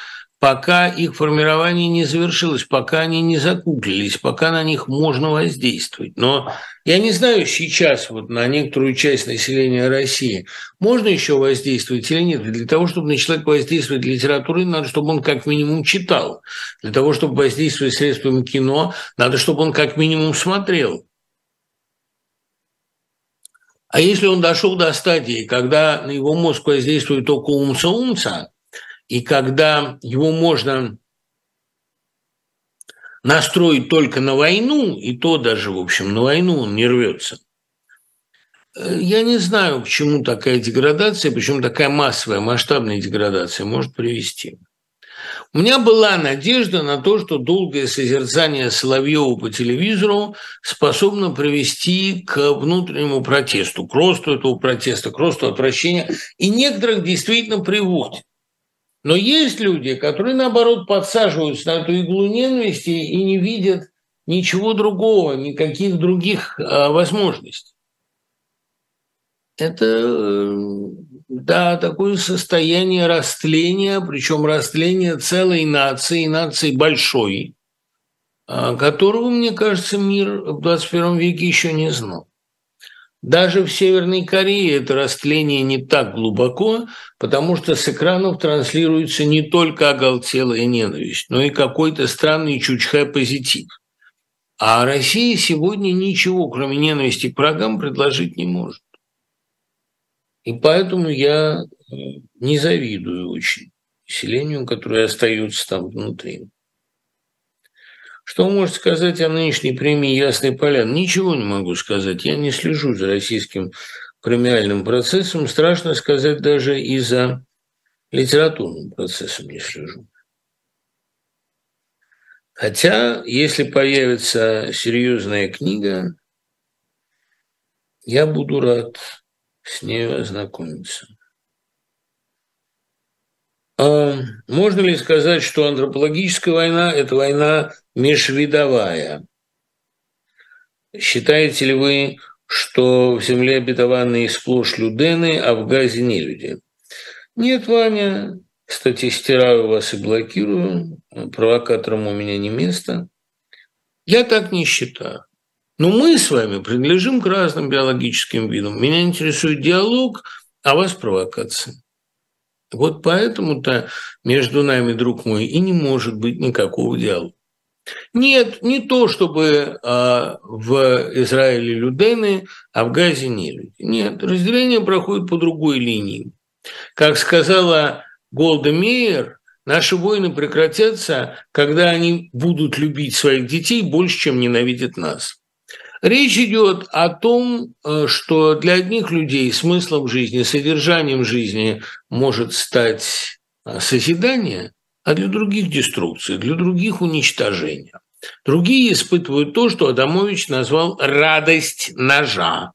пока их формирование не завершилось, пока они не закуклились, пока на них можно воздействовать. Но я не знаю сейчас вот на некоторую часть населения России, можно еще воздействовать или нет. Для того, чтобы на человека воздействовать литературой, надо, чтобы он как минимум читал. Для того, чтобы воздействовать средствами кино, надо, чтобы он как минимум смотрел. А если он дошел до стадии, когда на его мозг воздействует только умца-умца, и когда его можно настроить только на войну, и то даже, в общем, на войну он не рвется. Э, я не знаю, к чему такая деградация, почему такая массовая, масштабная деградация может привести. У меня была надежда на то, что долгое созерцание Соловьева по телевизору способно привести к внутреннему протесту, к росту этого протеста, к росту отвращения, и некоторых действительно приводит. Но есть люди, которые, наоборот, подсаживаются на эту иглу ненависти и не видят ничего другого, никаких других а, возможностей. Это, э, да, такое состояние растления, причем растления целой нации, нации большой, а, которого, мне кажется, мир в 21 веке еще не знал. Даже в Северной Корее это растление не так глубоко, потому что с экранов транслируется не только оголтелая ненависть, но и какой-то странный чучхэ-позитив. А Россия сегодня ничего, кроме ненависти к врагам, предложить не может. И поэтому я э, не завидую очень населению, которое остается там внутри. Что можете сказать о нынешней премии «Ясный полян»? Ничего не могу сказать. Я не слежу за российским премиальным процессом. Страшно сказать даже и за литературным процессом не слежу. Хотя, если появится серьезная книга, я буду рад с ней ознакомиться. А можно ли сказать, что антропологическая война – это война межвидовая? Считаете ли вы, что в земле обетованной сплошь людены, а в газе не люди? Нет, Ваня, кстати, стираю вас и блокирую, провокатором у меня не место. Я так не считаю. Но мы с вами принадлежим к разным биологическим видам. Меня интересует диалог, а вас провокация. Вот поэтому-то между нами, друг мой, и не может быть никакого диалога. Нет, не то, чтобы а, в Израиле людены, а в Газе не люди. Нет, разделение проходит по другой линии. Как сказала Голда Мейер, наши войны прекратятся, когда они будут любить своих детей больше, чем ненавидят нас. Речь идет о том, э, что для одних людей смыслом жизни, содержанием жизни может стать э, созидание, а для других деструкция, для других уничтожение. Другие испытывают то, что Адамович назвал «радость ножа».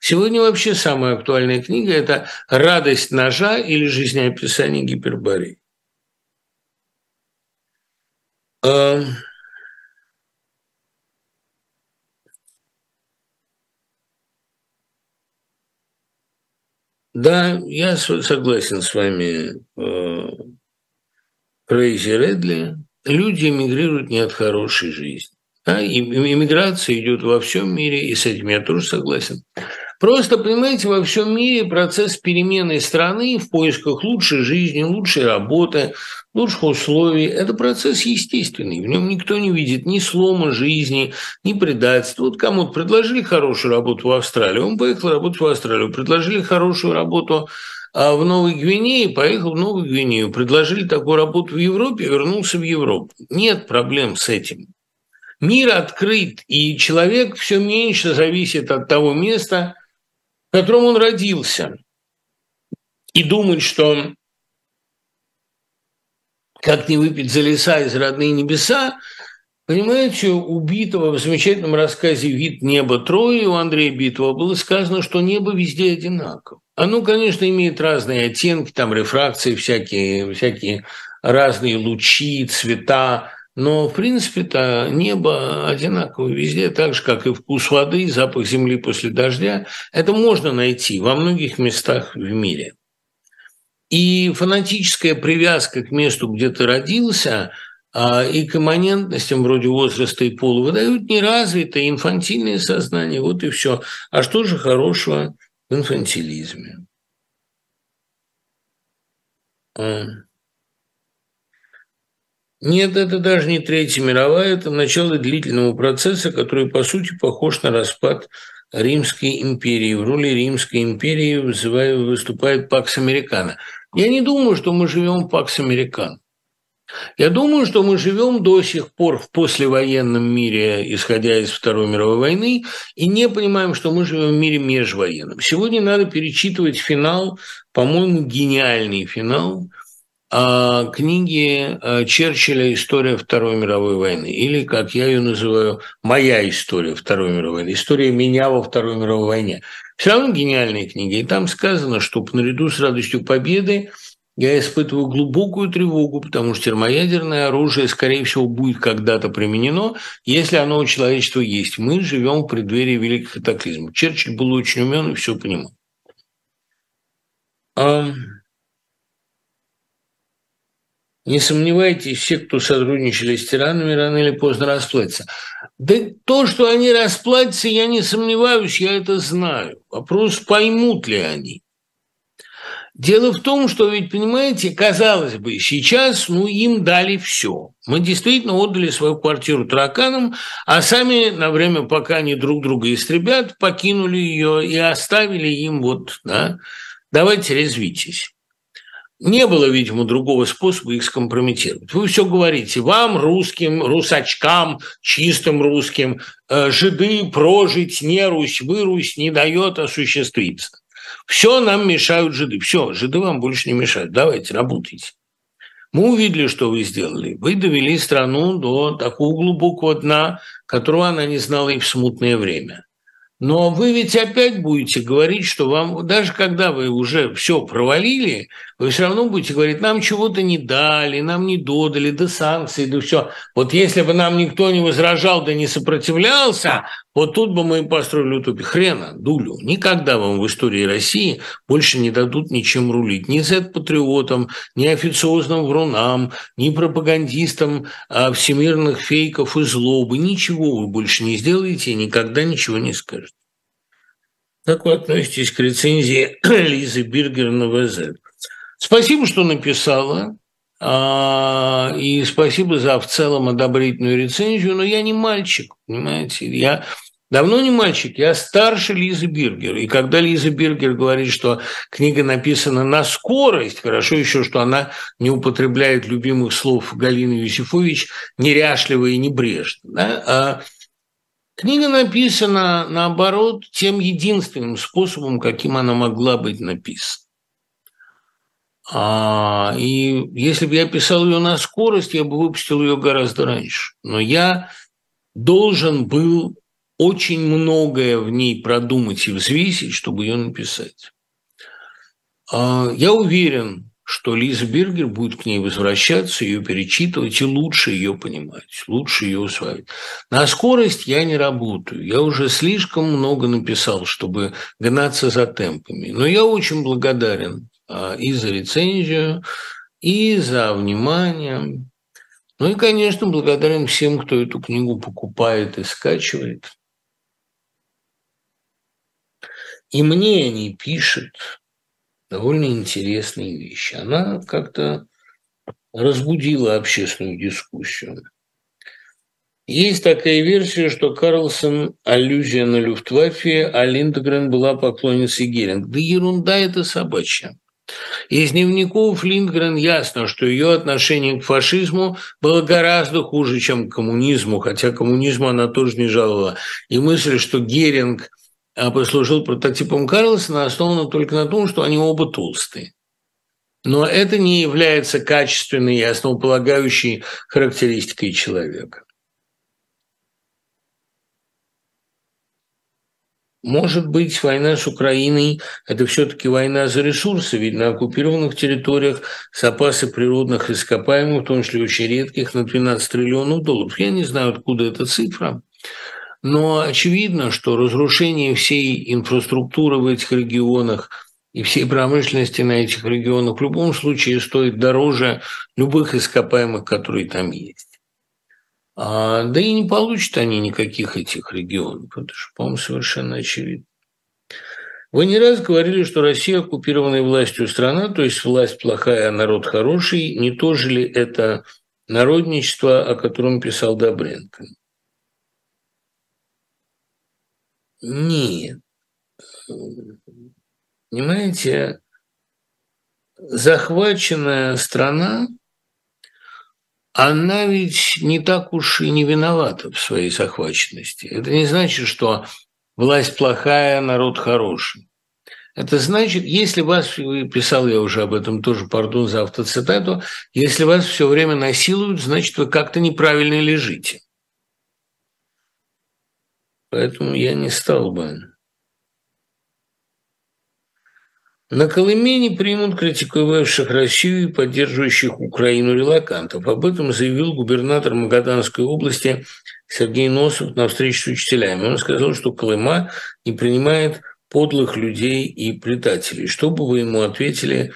Сегодня вообще самая актуальная книга – это «Радость ножа» или «Жизнеописание гипербореи». Да, я согласен с вами, Крейзи э, Редли. Люди эмигрируют не от хорошей жизни. И иммиграция идет во всем мире, и с этим я тоже согласен. Просто, понимаете, во всем мире процесс перемены страны в поисках лучшей жизни, лучшей работы, лучших условий – это процесс естественный. В нем никто не видит ни слома жизни, ни предательства. Вот кому-то предложили хорошую работу в Австралии, он поехал работать в Австралию. Предложили хорошую работу а в Новой Гвинее, поехал в Новую Гвинею. Предложили такую работу в Европе, вернулся в Европу. Нет проблем с этим. Мир открыт, и человек все меньше зависит от того места, в котором он родился. И думать, что как не выпить за леса из родные небеса, Понимаете, убитого в замечательном рассказе «Вид неба Трои» у Андрея Битова было сказано, что небо везде одинаково. Оно, конечно, имеет разные оттенки, там рефракции, всякие, всякие разные лучи, цвета, но, в принципе-то, небо одинаково везде, так же, как и вкус воды, запах земли после дождя. Это можно найти во многих местах в мире. И фанатическая привязка к месту, где ты родился, а, и к имманентностям вроде возраста и пола выдают неразвитое инфантильное сознание. Вот и все. А что же хорошего в инфантилизме? Нет, это даже не Третья мировая, это начало длительного процесса, который, по сути, похож на распад Римской империи. В роли Римской империи выступает Пакс Американо. Я не думаю, что мы живем в Пакс Американо. Я думаю, что мы живем до сих пор в послевоенном мире, исходя из Второй мировой войны, и не понимаем, что мы живем в мире межвоенном. Сегодня надо перечитывать финал, по-моему, гениальный финал – книги а, Черчилля «История Второй мировой войны», или, как я ее называю, «Моя история Второй мировой войны», «История меня во Второй мировой войне». Все равно гениальные книги. И там сказано, что наряду с радостью победы я испытываю глубокую тревогу, потому что термоядерное оружие, скорее всего, будет когда-то применено, если оно у человечества есть. Мы живем в преддверии великих катаклизмов. Черчилль был очень умен и все понимал. Не сомневайтесь, все, кто сотрудничали с тиранами, рано или поздно расплатятся. Да то, что они расплатятся, я не сомневаюсь, я это знаю. Вопрос, поймут ли они. Дело в том, что ведь, понимаете, казалось бы, сейчас ну, им дали все. Мы действительно отдали свою квартиру тараканам, а сами на время, пока они друг друга истребят, покинули ее и оставили им вот, да, давайте резвитесь. Не было, видимо, другого способа их скомпрометировать. Вы все говорите, вам, русским, русачкам, чистым русским, э, жиды прожить не Русь, вы Русь не дает осуществиться. Все нам мешают жиды. Все, жиды вам больше не мешают. Давайте, работайте. Мы увидели, что вы сделали. Вы довели страну до такого глубокого дна, которого она не знала и в смутное время. Но вы ведь опять будете говорить, что вам, даже когда вы уже все провалили, вы все равно будете говорить, нам чего-то не дали, нам не додали, да санкции, да все. Вот если бы нам никто не возражал, да не сопротивлялся, вот тут бы мы построили утопию. Хрена, дулю. Никогда вам в истории России больше не дадут ничем рулить. Ни Z-патриотам, ни официозным врунам, ни пропагандистам а всемирных фейков и злобы. Ничего вы больше не сделаете и никогда ничего не скажете. Как вы относитесь к рецензии (clears throat) Лизы Биргер на ВЗ? Спасибо, что написала. А, и спасибо за в целом одобрительную рецензию, но я не мальчик, понимаете, я давно не мальчик, я старше Лизы Биргер. И когда Лиза Биргер говорит, что книга написана на скорость, хорошо еще, что она не употребляет любимых слов Галины Юсифович неряшливо и небрежно. Да? Книга написана, наоборот, тем единственным способом, каким она могла быть написана. А, и если бы я писал ее на скорость, я бы выпустил ее гораздо раньше. Но я должен был очень многое в ней продумать и взвесить, чтобы ее написать. А, я уверен, что Лиза Бергер будет к ней возвращаться, ее перечитывать и лучше ее понимать, лучше ее усваивать. На скорость я не работаю. Я уже слишком много написал, чтобы гнаться за темпами. Но я очень благодарен а, и за рецензию, и за внимание. Ну и, конечно, благодарен всем, кто эту книгу покупает и скачивает. И мне они пишут, довольно интересные вещи. Она как-то разбудила общественную дискуссию. Есть такая версия, что Карлсон – аллюзия на Люфтваффе, а Линдгрен была поклонницей Геринг. Да ерунда это собачья. Из дневников Линдгрен ясно, что ее отношение к фашизму было гораздо хуже, чем к коммунизму, хотя коммунизму она тоже не жаловала. И мысль, что Геринг – послужил прототипом Карлсона, основана только на том, что они оба толстые. Но это не является качественной и основополагающей характеристикой человека. Может быть, война с Украиной – это все-таки война за ресурсы, ведь на оккупированных территориях запасы природных ископаемых, в том числе очень редких, на 12 триллионов долларов. Я не знаю, откуда эта цифра, но очевидно, что разрушение всей инфраструктуры в этих регионах и всей промышленности на этих регионах в любом случае стоит дороже любых ископаемых, которые там есть. А, да и не получат они никаких этих регионов. Это же, по-моему, совершенно очевидно. Вы не раз говорили, что Россия оккупированная властью страна, то есть власть плохая, а народ хороший. Не то же ли это народничество, о котором писал Добренко? Нет. Понимаете, захваченная страна, она ведь не так уж и не виновата в своей захваченности. Это не значит, что власть плохая, народ хороший. Это значит, если вас, писал я уже об этом тоже, пардон за автоцитату, если вас все время насилуют, значит, вы как-то неправильно лежите. Поэтому я не стал бы. На Колыме не примут критиковавших Россию и поддерживающих Украину релакантов. Об этом заявил губернатор Магаданской области Сергей Носов на встрече с учителями. Он сказал, что Колыма не принимает подлых людей и предателей. Что бы вы ему ответили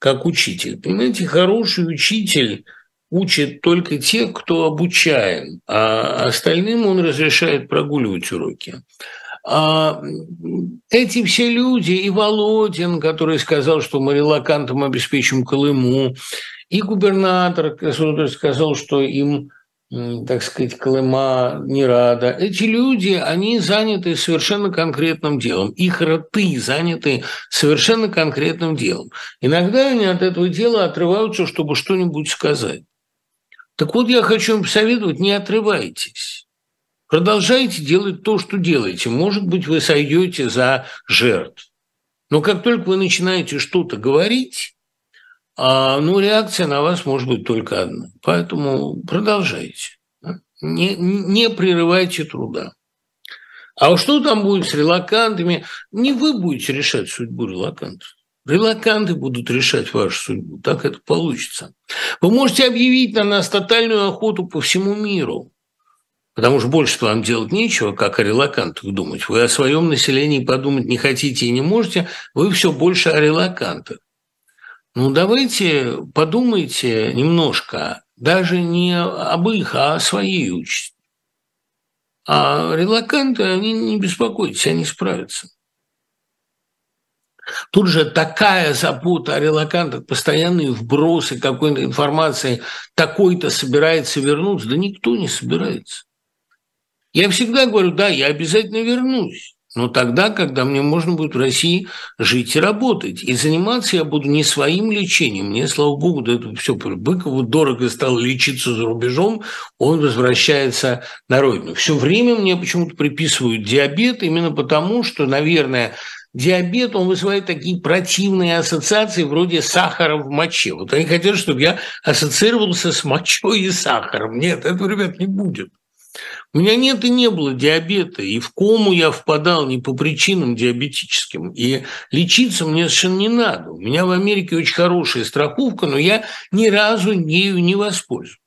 как учитель? Понимаете, хороший учитель – учит только тех, кто обучаем, а остальным он разрешает прогуливать уроки. А эти все люди, и Володин, который сказал, что мы релакантам обеспечим Колыму, и губернатор, который сказал, что им, так сказать, Колыма не рада. Эти люди, они заняты совершенно конкретным делом. Их роты заняты совершенно конкретным делом. Иногда они от этого дела отрываются, чтобы что-нибудь сказать. Так вот, я хочу им посоветовать, не отрывайтесь. Продолжайте делать то, что делаете. Может быть, вы сойдете за жертв. Но как только вы начинаете что-то говорить, а, ну, реакция на вас может быть только одна. Поэтому продолжайте. Не, не прерывайте труда. А что там будет с релакантами? Не вы будете решать судьбу релакантов. Релаканты будут решать вашу судьбу. Так это получится. Вы можете объявить на нас тотальную охоту по всему миру. Потому что больше вам делать нечего, как о релакантах думать. Вы о своем населении подумать не хотите и не можете, вы все больше о релакантах. Ну, давайте подумайте немножко, даже не об их, а о своей участи. А релаканты, они не беспокойтесь, они справятся. Тут же такая забота о релакантах, постоянные вбросы какой-то информации, такой-то собирается вернуться. Да никто не собирается. Я всегда говорю, да, я обязательно вернусь. Но тогда, когда мне можно будет в России жить и работать. И заниматься я буду не своим лечением. Мне, слава богу, да это все Быкову дорого стало лечиться за рубежом, он возвращается на родину. Все время мне почему-то приписывают диабет именно потому, что, наверное, диабет, он вызывает такие противные ассоциации вроде сахара в моче. Вот они хотят, чтобы я ассоциировался с мочой и сахаром. Нет, этого, ребят, не будет. У меня нет и не было диабета, и в кому я впадал не по причинам диабетическим, и лечиться мне совершенно не надо. У меня в Америке очень хорошая страховка, но я ни разу ею не воспользовался.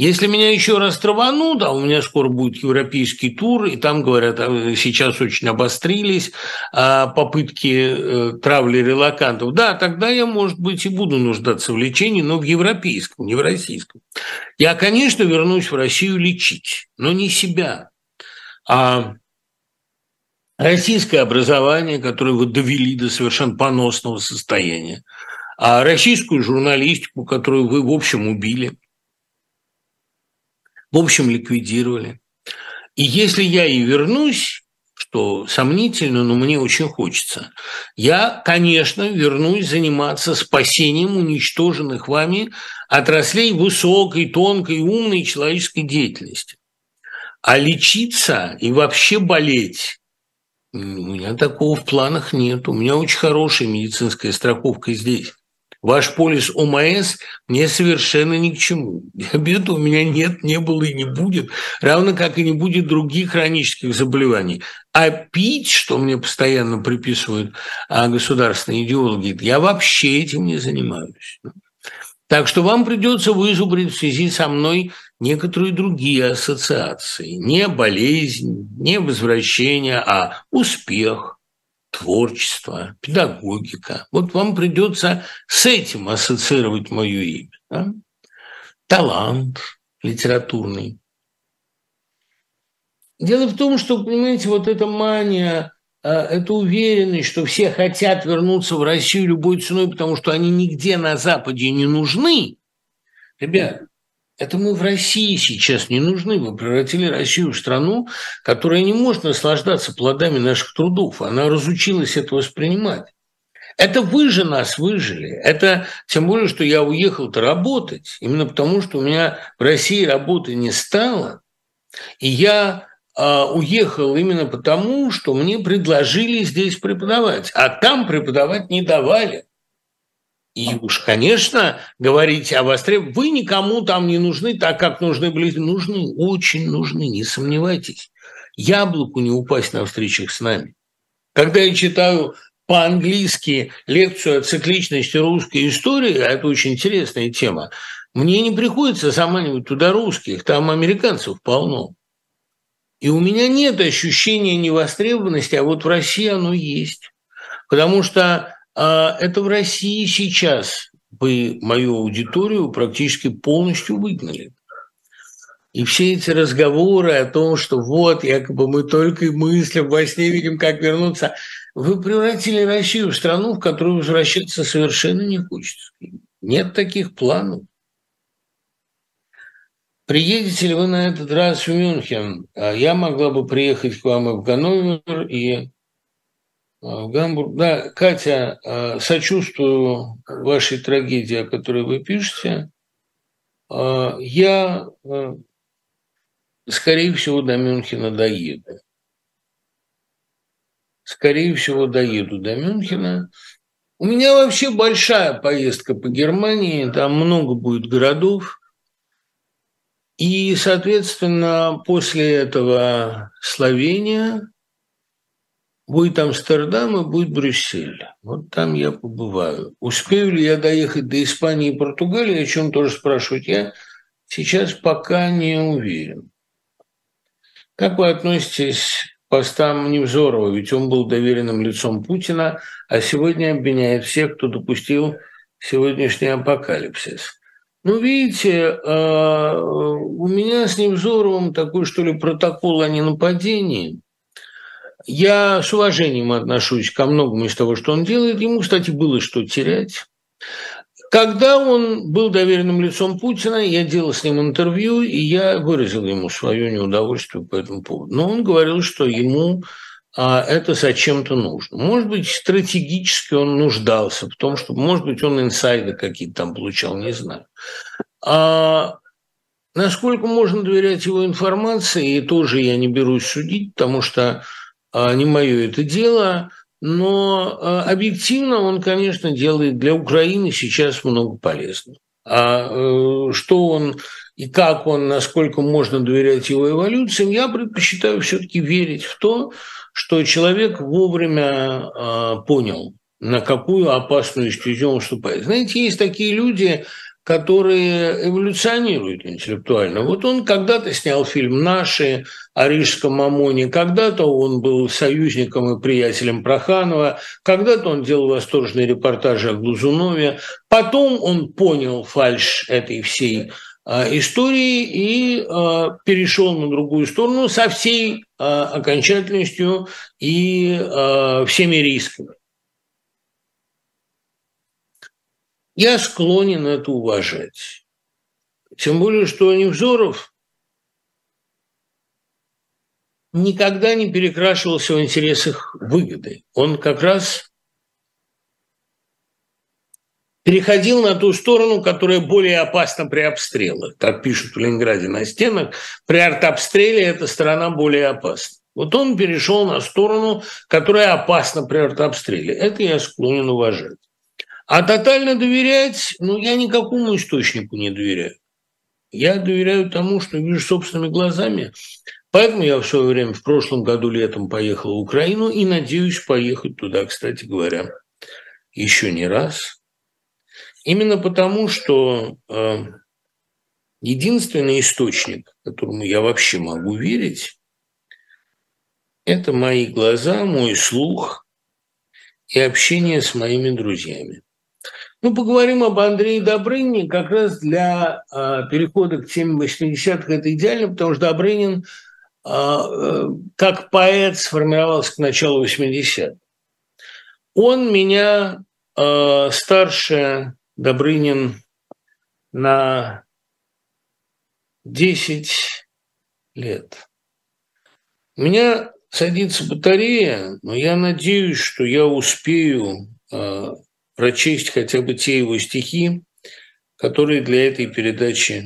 Если меня еще раз траванут, а у меня скоро будет европейский тур, и там, говорят, а, сейчас очень обострились а, попытки э, травли релакантов, да, тогда я, может быть, и буду нуждаться в лечении, но в европейском, не в российском. Я, конечно, вернусь в Россию лечить, но не себя, а российское образование, которое вы довели до совершенно поносного состояния, а российскую журналистику, которую вы, в общем, убили – в общем, ликвидировали. И если я и вернусь, что сомнительно, но мне очень хочется, я, конечно, вернусь заниматься спасением уничтоженных вами отраслей высокой, тонкой, умной человеческой деятельности. А лечиться и вообще болеть у меня такого в планах нет. У меня очень хорошая медицинская страховка здесь. Ваш полис ОМС мне совершенно ни к чему. (laughs) Диабета у меня нет, не было и не будет, равно как и не будет других хронических заболеваний. А пить, что мне постоянно приписывают а, государственные идеологи, я вообще этим не занимаюсь. Так что вам придется вызубрить в связи со мной некоторые другие ассоциации. Не болезнь, не возвращение, а успех – творчество, педагогика. Вот вам придется с этим ассоциировать мое имя. Да? Талант литературный. Дело в том, что, понимаете, вот эта мания, а, эта уверенность, что все хотят вернуться в Россию любой ценой, потому что они нигде на Западе не нужны. Ребят, это мы в России сейчас не нужны. Вы превратили Россию в страну, которая не может наслаждаться плодами наших трудов. Она разучилась это воспринимать. Это вы же нас выжили. Это тем более, что я уехал-то работать. Именно потому, что у меня в России работы не стало. И я а, уехал именно потому, что мне предложили здесь преподавать. А там преподавать не давали. И уж, конечно, говорить о востребовании, вы никому там не нужны, так как нужны были, нужны, очень нужны, не сомневайтесь. Яблоку не упасть на встречах с нами. Когда я читаю по-английски лекцию о цикличности русской истории, а это очень интересная тема, мне не приходится заманивать туда русских, там американцев полно. И у меня нет ощущения невостребованности, а вот в России оно есть. Потому что это в России сейчас бы мою аудиторию практически полностью выгнали. И все эти разговоры о том, что вот, якобы мы только и мыслим, во сне видим, как вернуться, вы превратили Россию в страну, в которую возвращаться совершенно не хочется. Нет таких планов. Приедете ли вы на этот раз в Мюнхен? А я могла бы приехать к вам и в Ганновер, и а, в Гамбург. Да, Катя, а, сочувствую вашей трагедии, о которой вы пишете. А, я, скорее всего, до Мюнхена доеду. Скорее всего, доеду до Мюнхена. У меня вообще большая поездка по Германии, там много будет городов. И, соответственно, после этого Словения – Будет Амстердам и будет Брюссель. Вот там я побываю. Успею ли я доехать до Испании и Португалии, о чем тоже спрашивать я сейчас пока не уверен. Как вы относитесь к постам Невзорова? Ведь он был доверенным лицом Путина, а сегодня обвиняет всех, кто допустил сегодняшний апокалипсис. Ну, видите, а, у меня с Невзоровым такой, что ли, протокол о ненападении – я с уважением отношусь ко многому из того, что он делает. Ему, кстати, было что терять. Когда он был доверенным лицом Путина, я делал с ним интервью, и я выразил ему свое неудовольствие по этому поводу. Но он говорил, что ему а, это зачем-то нужно. Может быть, стратегически он нуждался в том, чтобы, может быть, он инсайды какие-то там получал, не знаю. А насколько можно доверять его информации, тоже я не берусь судить, потому что не мое это дело. но э, объективно он, конечно, делает для Украины сейчас много полезного. А э, что он и как он, насколько можно доверять его эволюциям, я предпочитаю все-таки верить в то, что человек вовремя э, понял, на какую опасную стезю он вступает. Знаете, есть такие люди, которые эволюционируют интеллектуально. Вот он когда-то снял фильм «Наши» о Рижском Мамоне, когда-то он был союзником и приятелем Проханова, когда-то он делал восторженные репортажи о Глазунове, потом он понял фальш этой всей а, истории и а, перешел на другую сторону со всей а, окончательностью и всеми рисками. Я склонен это уважать. Тем более, что Невзоров никогда не перекрашивался в интересах выгоды. Он как раз переходил на ту сторону, которая более опасна при обстрелах. Как пишут в Ленинграде на стенах, при артобстреле эта сторона более опасна. Вот он перешел на сторону, которая опасна при артобстреле. Это я склонен уважать. А тотально доверять, ну, я никакому источнику не доверяю. Я доверяю тому, что вижу собственными глазами. Поэтому я в свое время, в прошлом году летом поехал в Украину и надеюсь поехать туда, кстати говоря, еще не раз. Именно потому, что э, единственный источник, которому я вообще могу верить, это мои глаза, мой слух и общение с моими друзьями. Ну, поговорим об Андрее Добрынине как раз для э, перехода к теме 80-х. Это идеально, потому что Добрынин э, как поэт сформировался к началу 80-х. Он меня э, старше Добрынин на 10 лет. У меня садится батарея, но я надеюсь, что я успею прочесть хотя бы те его стихи, которые для этой передачи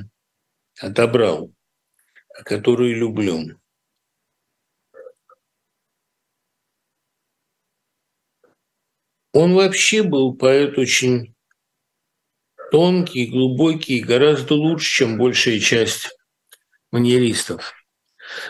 отобрал, а которые люблю. Он вообще был поэт очень тонкий, глубокий, гораздо лучше, чем большая часть маньеристов.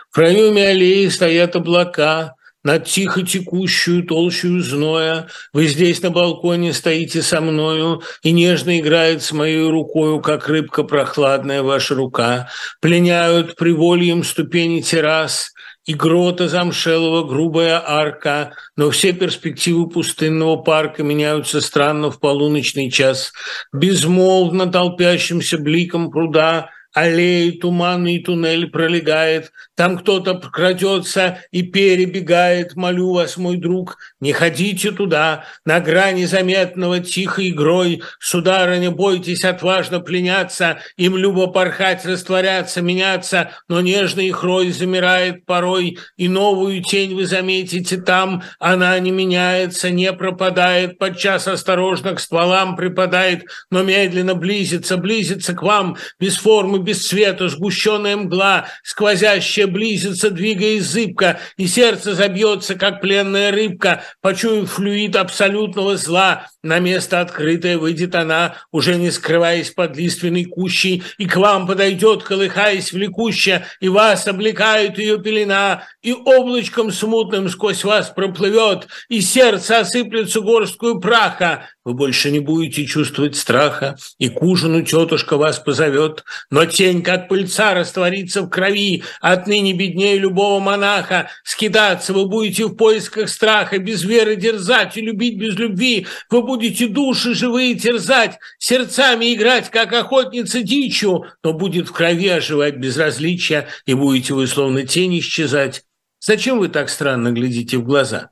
В проеме аллеи стоят облака, над тихо текущую толщую зноя. Вы здесь на балконе стоите со мною, и нежно играет с моей рукою, как рыбка прохладная ваша рука. Пленяют привольем ступени террас, и грота замшелого грубая арка, но все перспективы пустынного парка меняются странно в полуночный час. Безмолвно толпящимся бликом пруда аллеи, туманный туннель пролегает, там кто-то крадется и перебегает, молю вас, мой друг, не ходите туда, на грани заметного тихой игрой, сударыня, бойтесь отважно пленяться, им любо порхать, растворяться, меняться, но нежный их рой замирает порой, и новую тень вы заметите там, она не меняется, не пропадает, подчас осторожно к стволам припадает, но медленно близится, близится к вам, без формы, без света, сгущенная мгла, сквозящая близится, двигаясь зыбко, и сердце забьется, как пленная рыбка, почуяв флюид абсолютного зла. На место открытое выйдет она, уже не скрываясь под лиственной кущей, и к вам подойдет, колыхаясь влекуще, и вас облекает ее пелена, и облачком смутным сквозь вас проплывет, и сердце осыплется горсткую праха. Вы больше не будете чувствовать страха, и к ужину тетушка вас позовет, но тень, как пыльца, растворится в крови, отныне беднее любого монаха. Скидаться вы будете в поисках страха, без веры дерзать и любить без любви. Вы будете души живые терзать, сердцами играть, как охотница дичью, но будет в крови оживать безразличие, и будете вы словно тень исчезать. Зачем вы так странно глядите в глаза?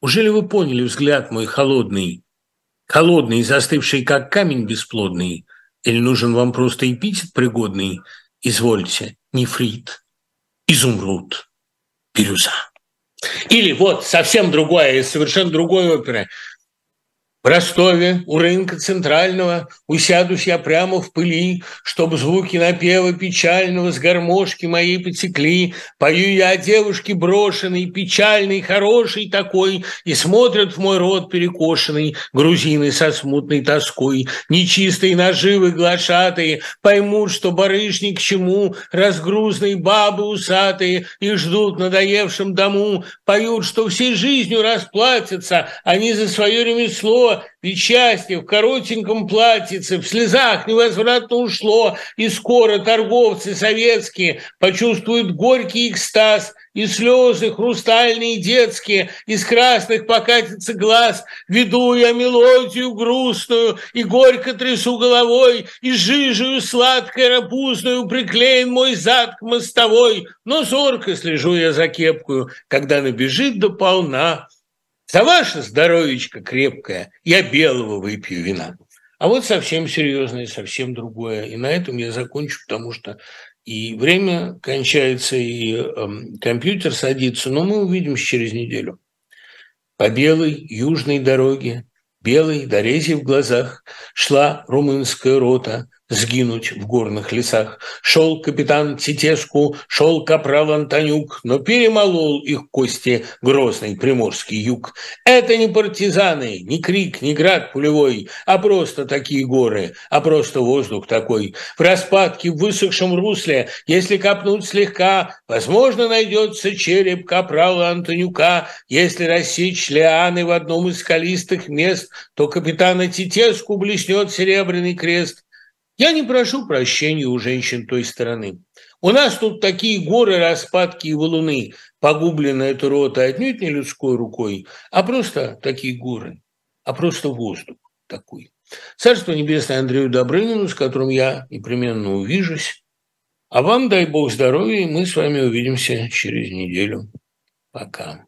Ужели вы поняли взгляд мой холодный, холодный, застывший, как камень бесплодный, или нужен вам просто эпитет пригодный? Извольте, нефрит, изумруд, бирюза. Или вот совсем другое, совершенно другой оперы. В Ростове у рынка центрального усядусь я прямо в пыли, Чтоб звуки напева печального с гармошки моей потекли. Пою я о девушке брошенной, печальной, хорошей такой, И смотрят в мой рот перекошенный грузины со смутной тоской. Нечистые наживы глашатые поймут, что барышник к чему, Разгрузные бабы усатые их ждут надоевшим дому, Поют, что всей жизнью расплатятся они за свое ремесло, ведь счастье в коротеньком платьице, в слезах невозвратно ушло, и скоро торговцы советские почувствуют горький экстаз, и слезы хрустальные детские из красных покатится глаз. Веду я мелодию грустную и горько трясу головой, и жижею сладкой рапузную приклеен мой зад к мостовой. Но зорко слежу я за кепкую, когда набежит до полна за ваше здоровечко крепкое я белого выпью вина. А вот совсем серьезное, совсем другое. И на этом я закончу, потому что и время кончается, и э, компьютер садится, но мы увидимся через неделю. По белой южной дороге, белой дорези в глазах, шла румынская рота – сгинуть в горных лесах. Шел капитан Титеску, шел капрал Антонюк, но перемолол их кости грозный приморский юг. Это не партизаны, не крик, не град пулевой, а просто такие горы, а просто воздух такой. В распадке, в высохшем русле, если копнуть слегка, возможно, найдется череп капрала Антонюка. Если рассечь лианы в одном из скалистых мест, то капитана Титеску блеснет серебряный крест. Я не прошу прощения у женщин той стороны. У нас тут такие горы, распадки и валуны, погубленная эта рота отнюдь не людской рукой, а просто такие горы, а просто воздух такой. Царство Небесное Андрею Добрынину, с которым я непременно увижусь. А вам дай Бог здоровья, и мы с вами увидимся через неделю. Пока.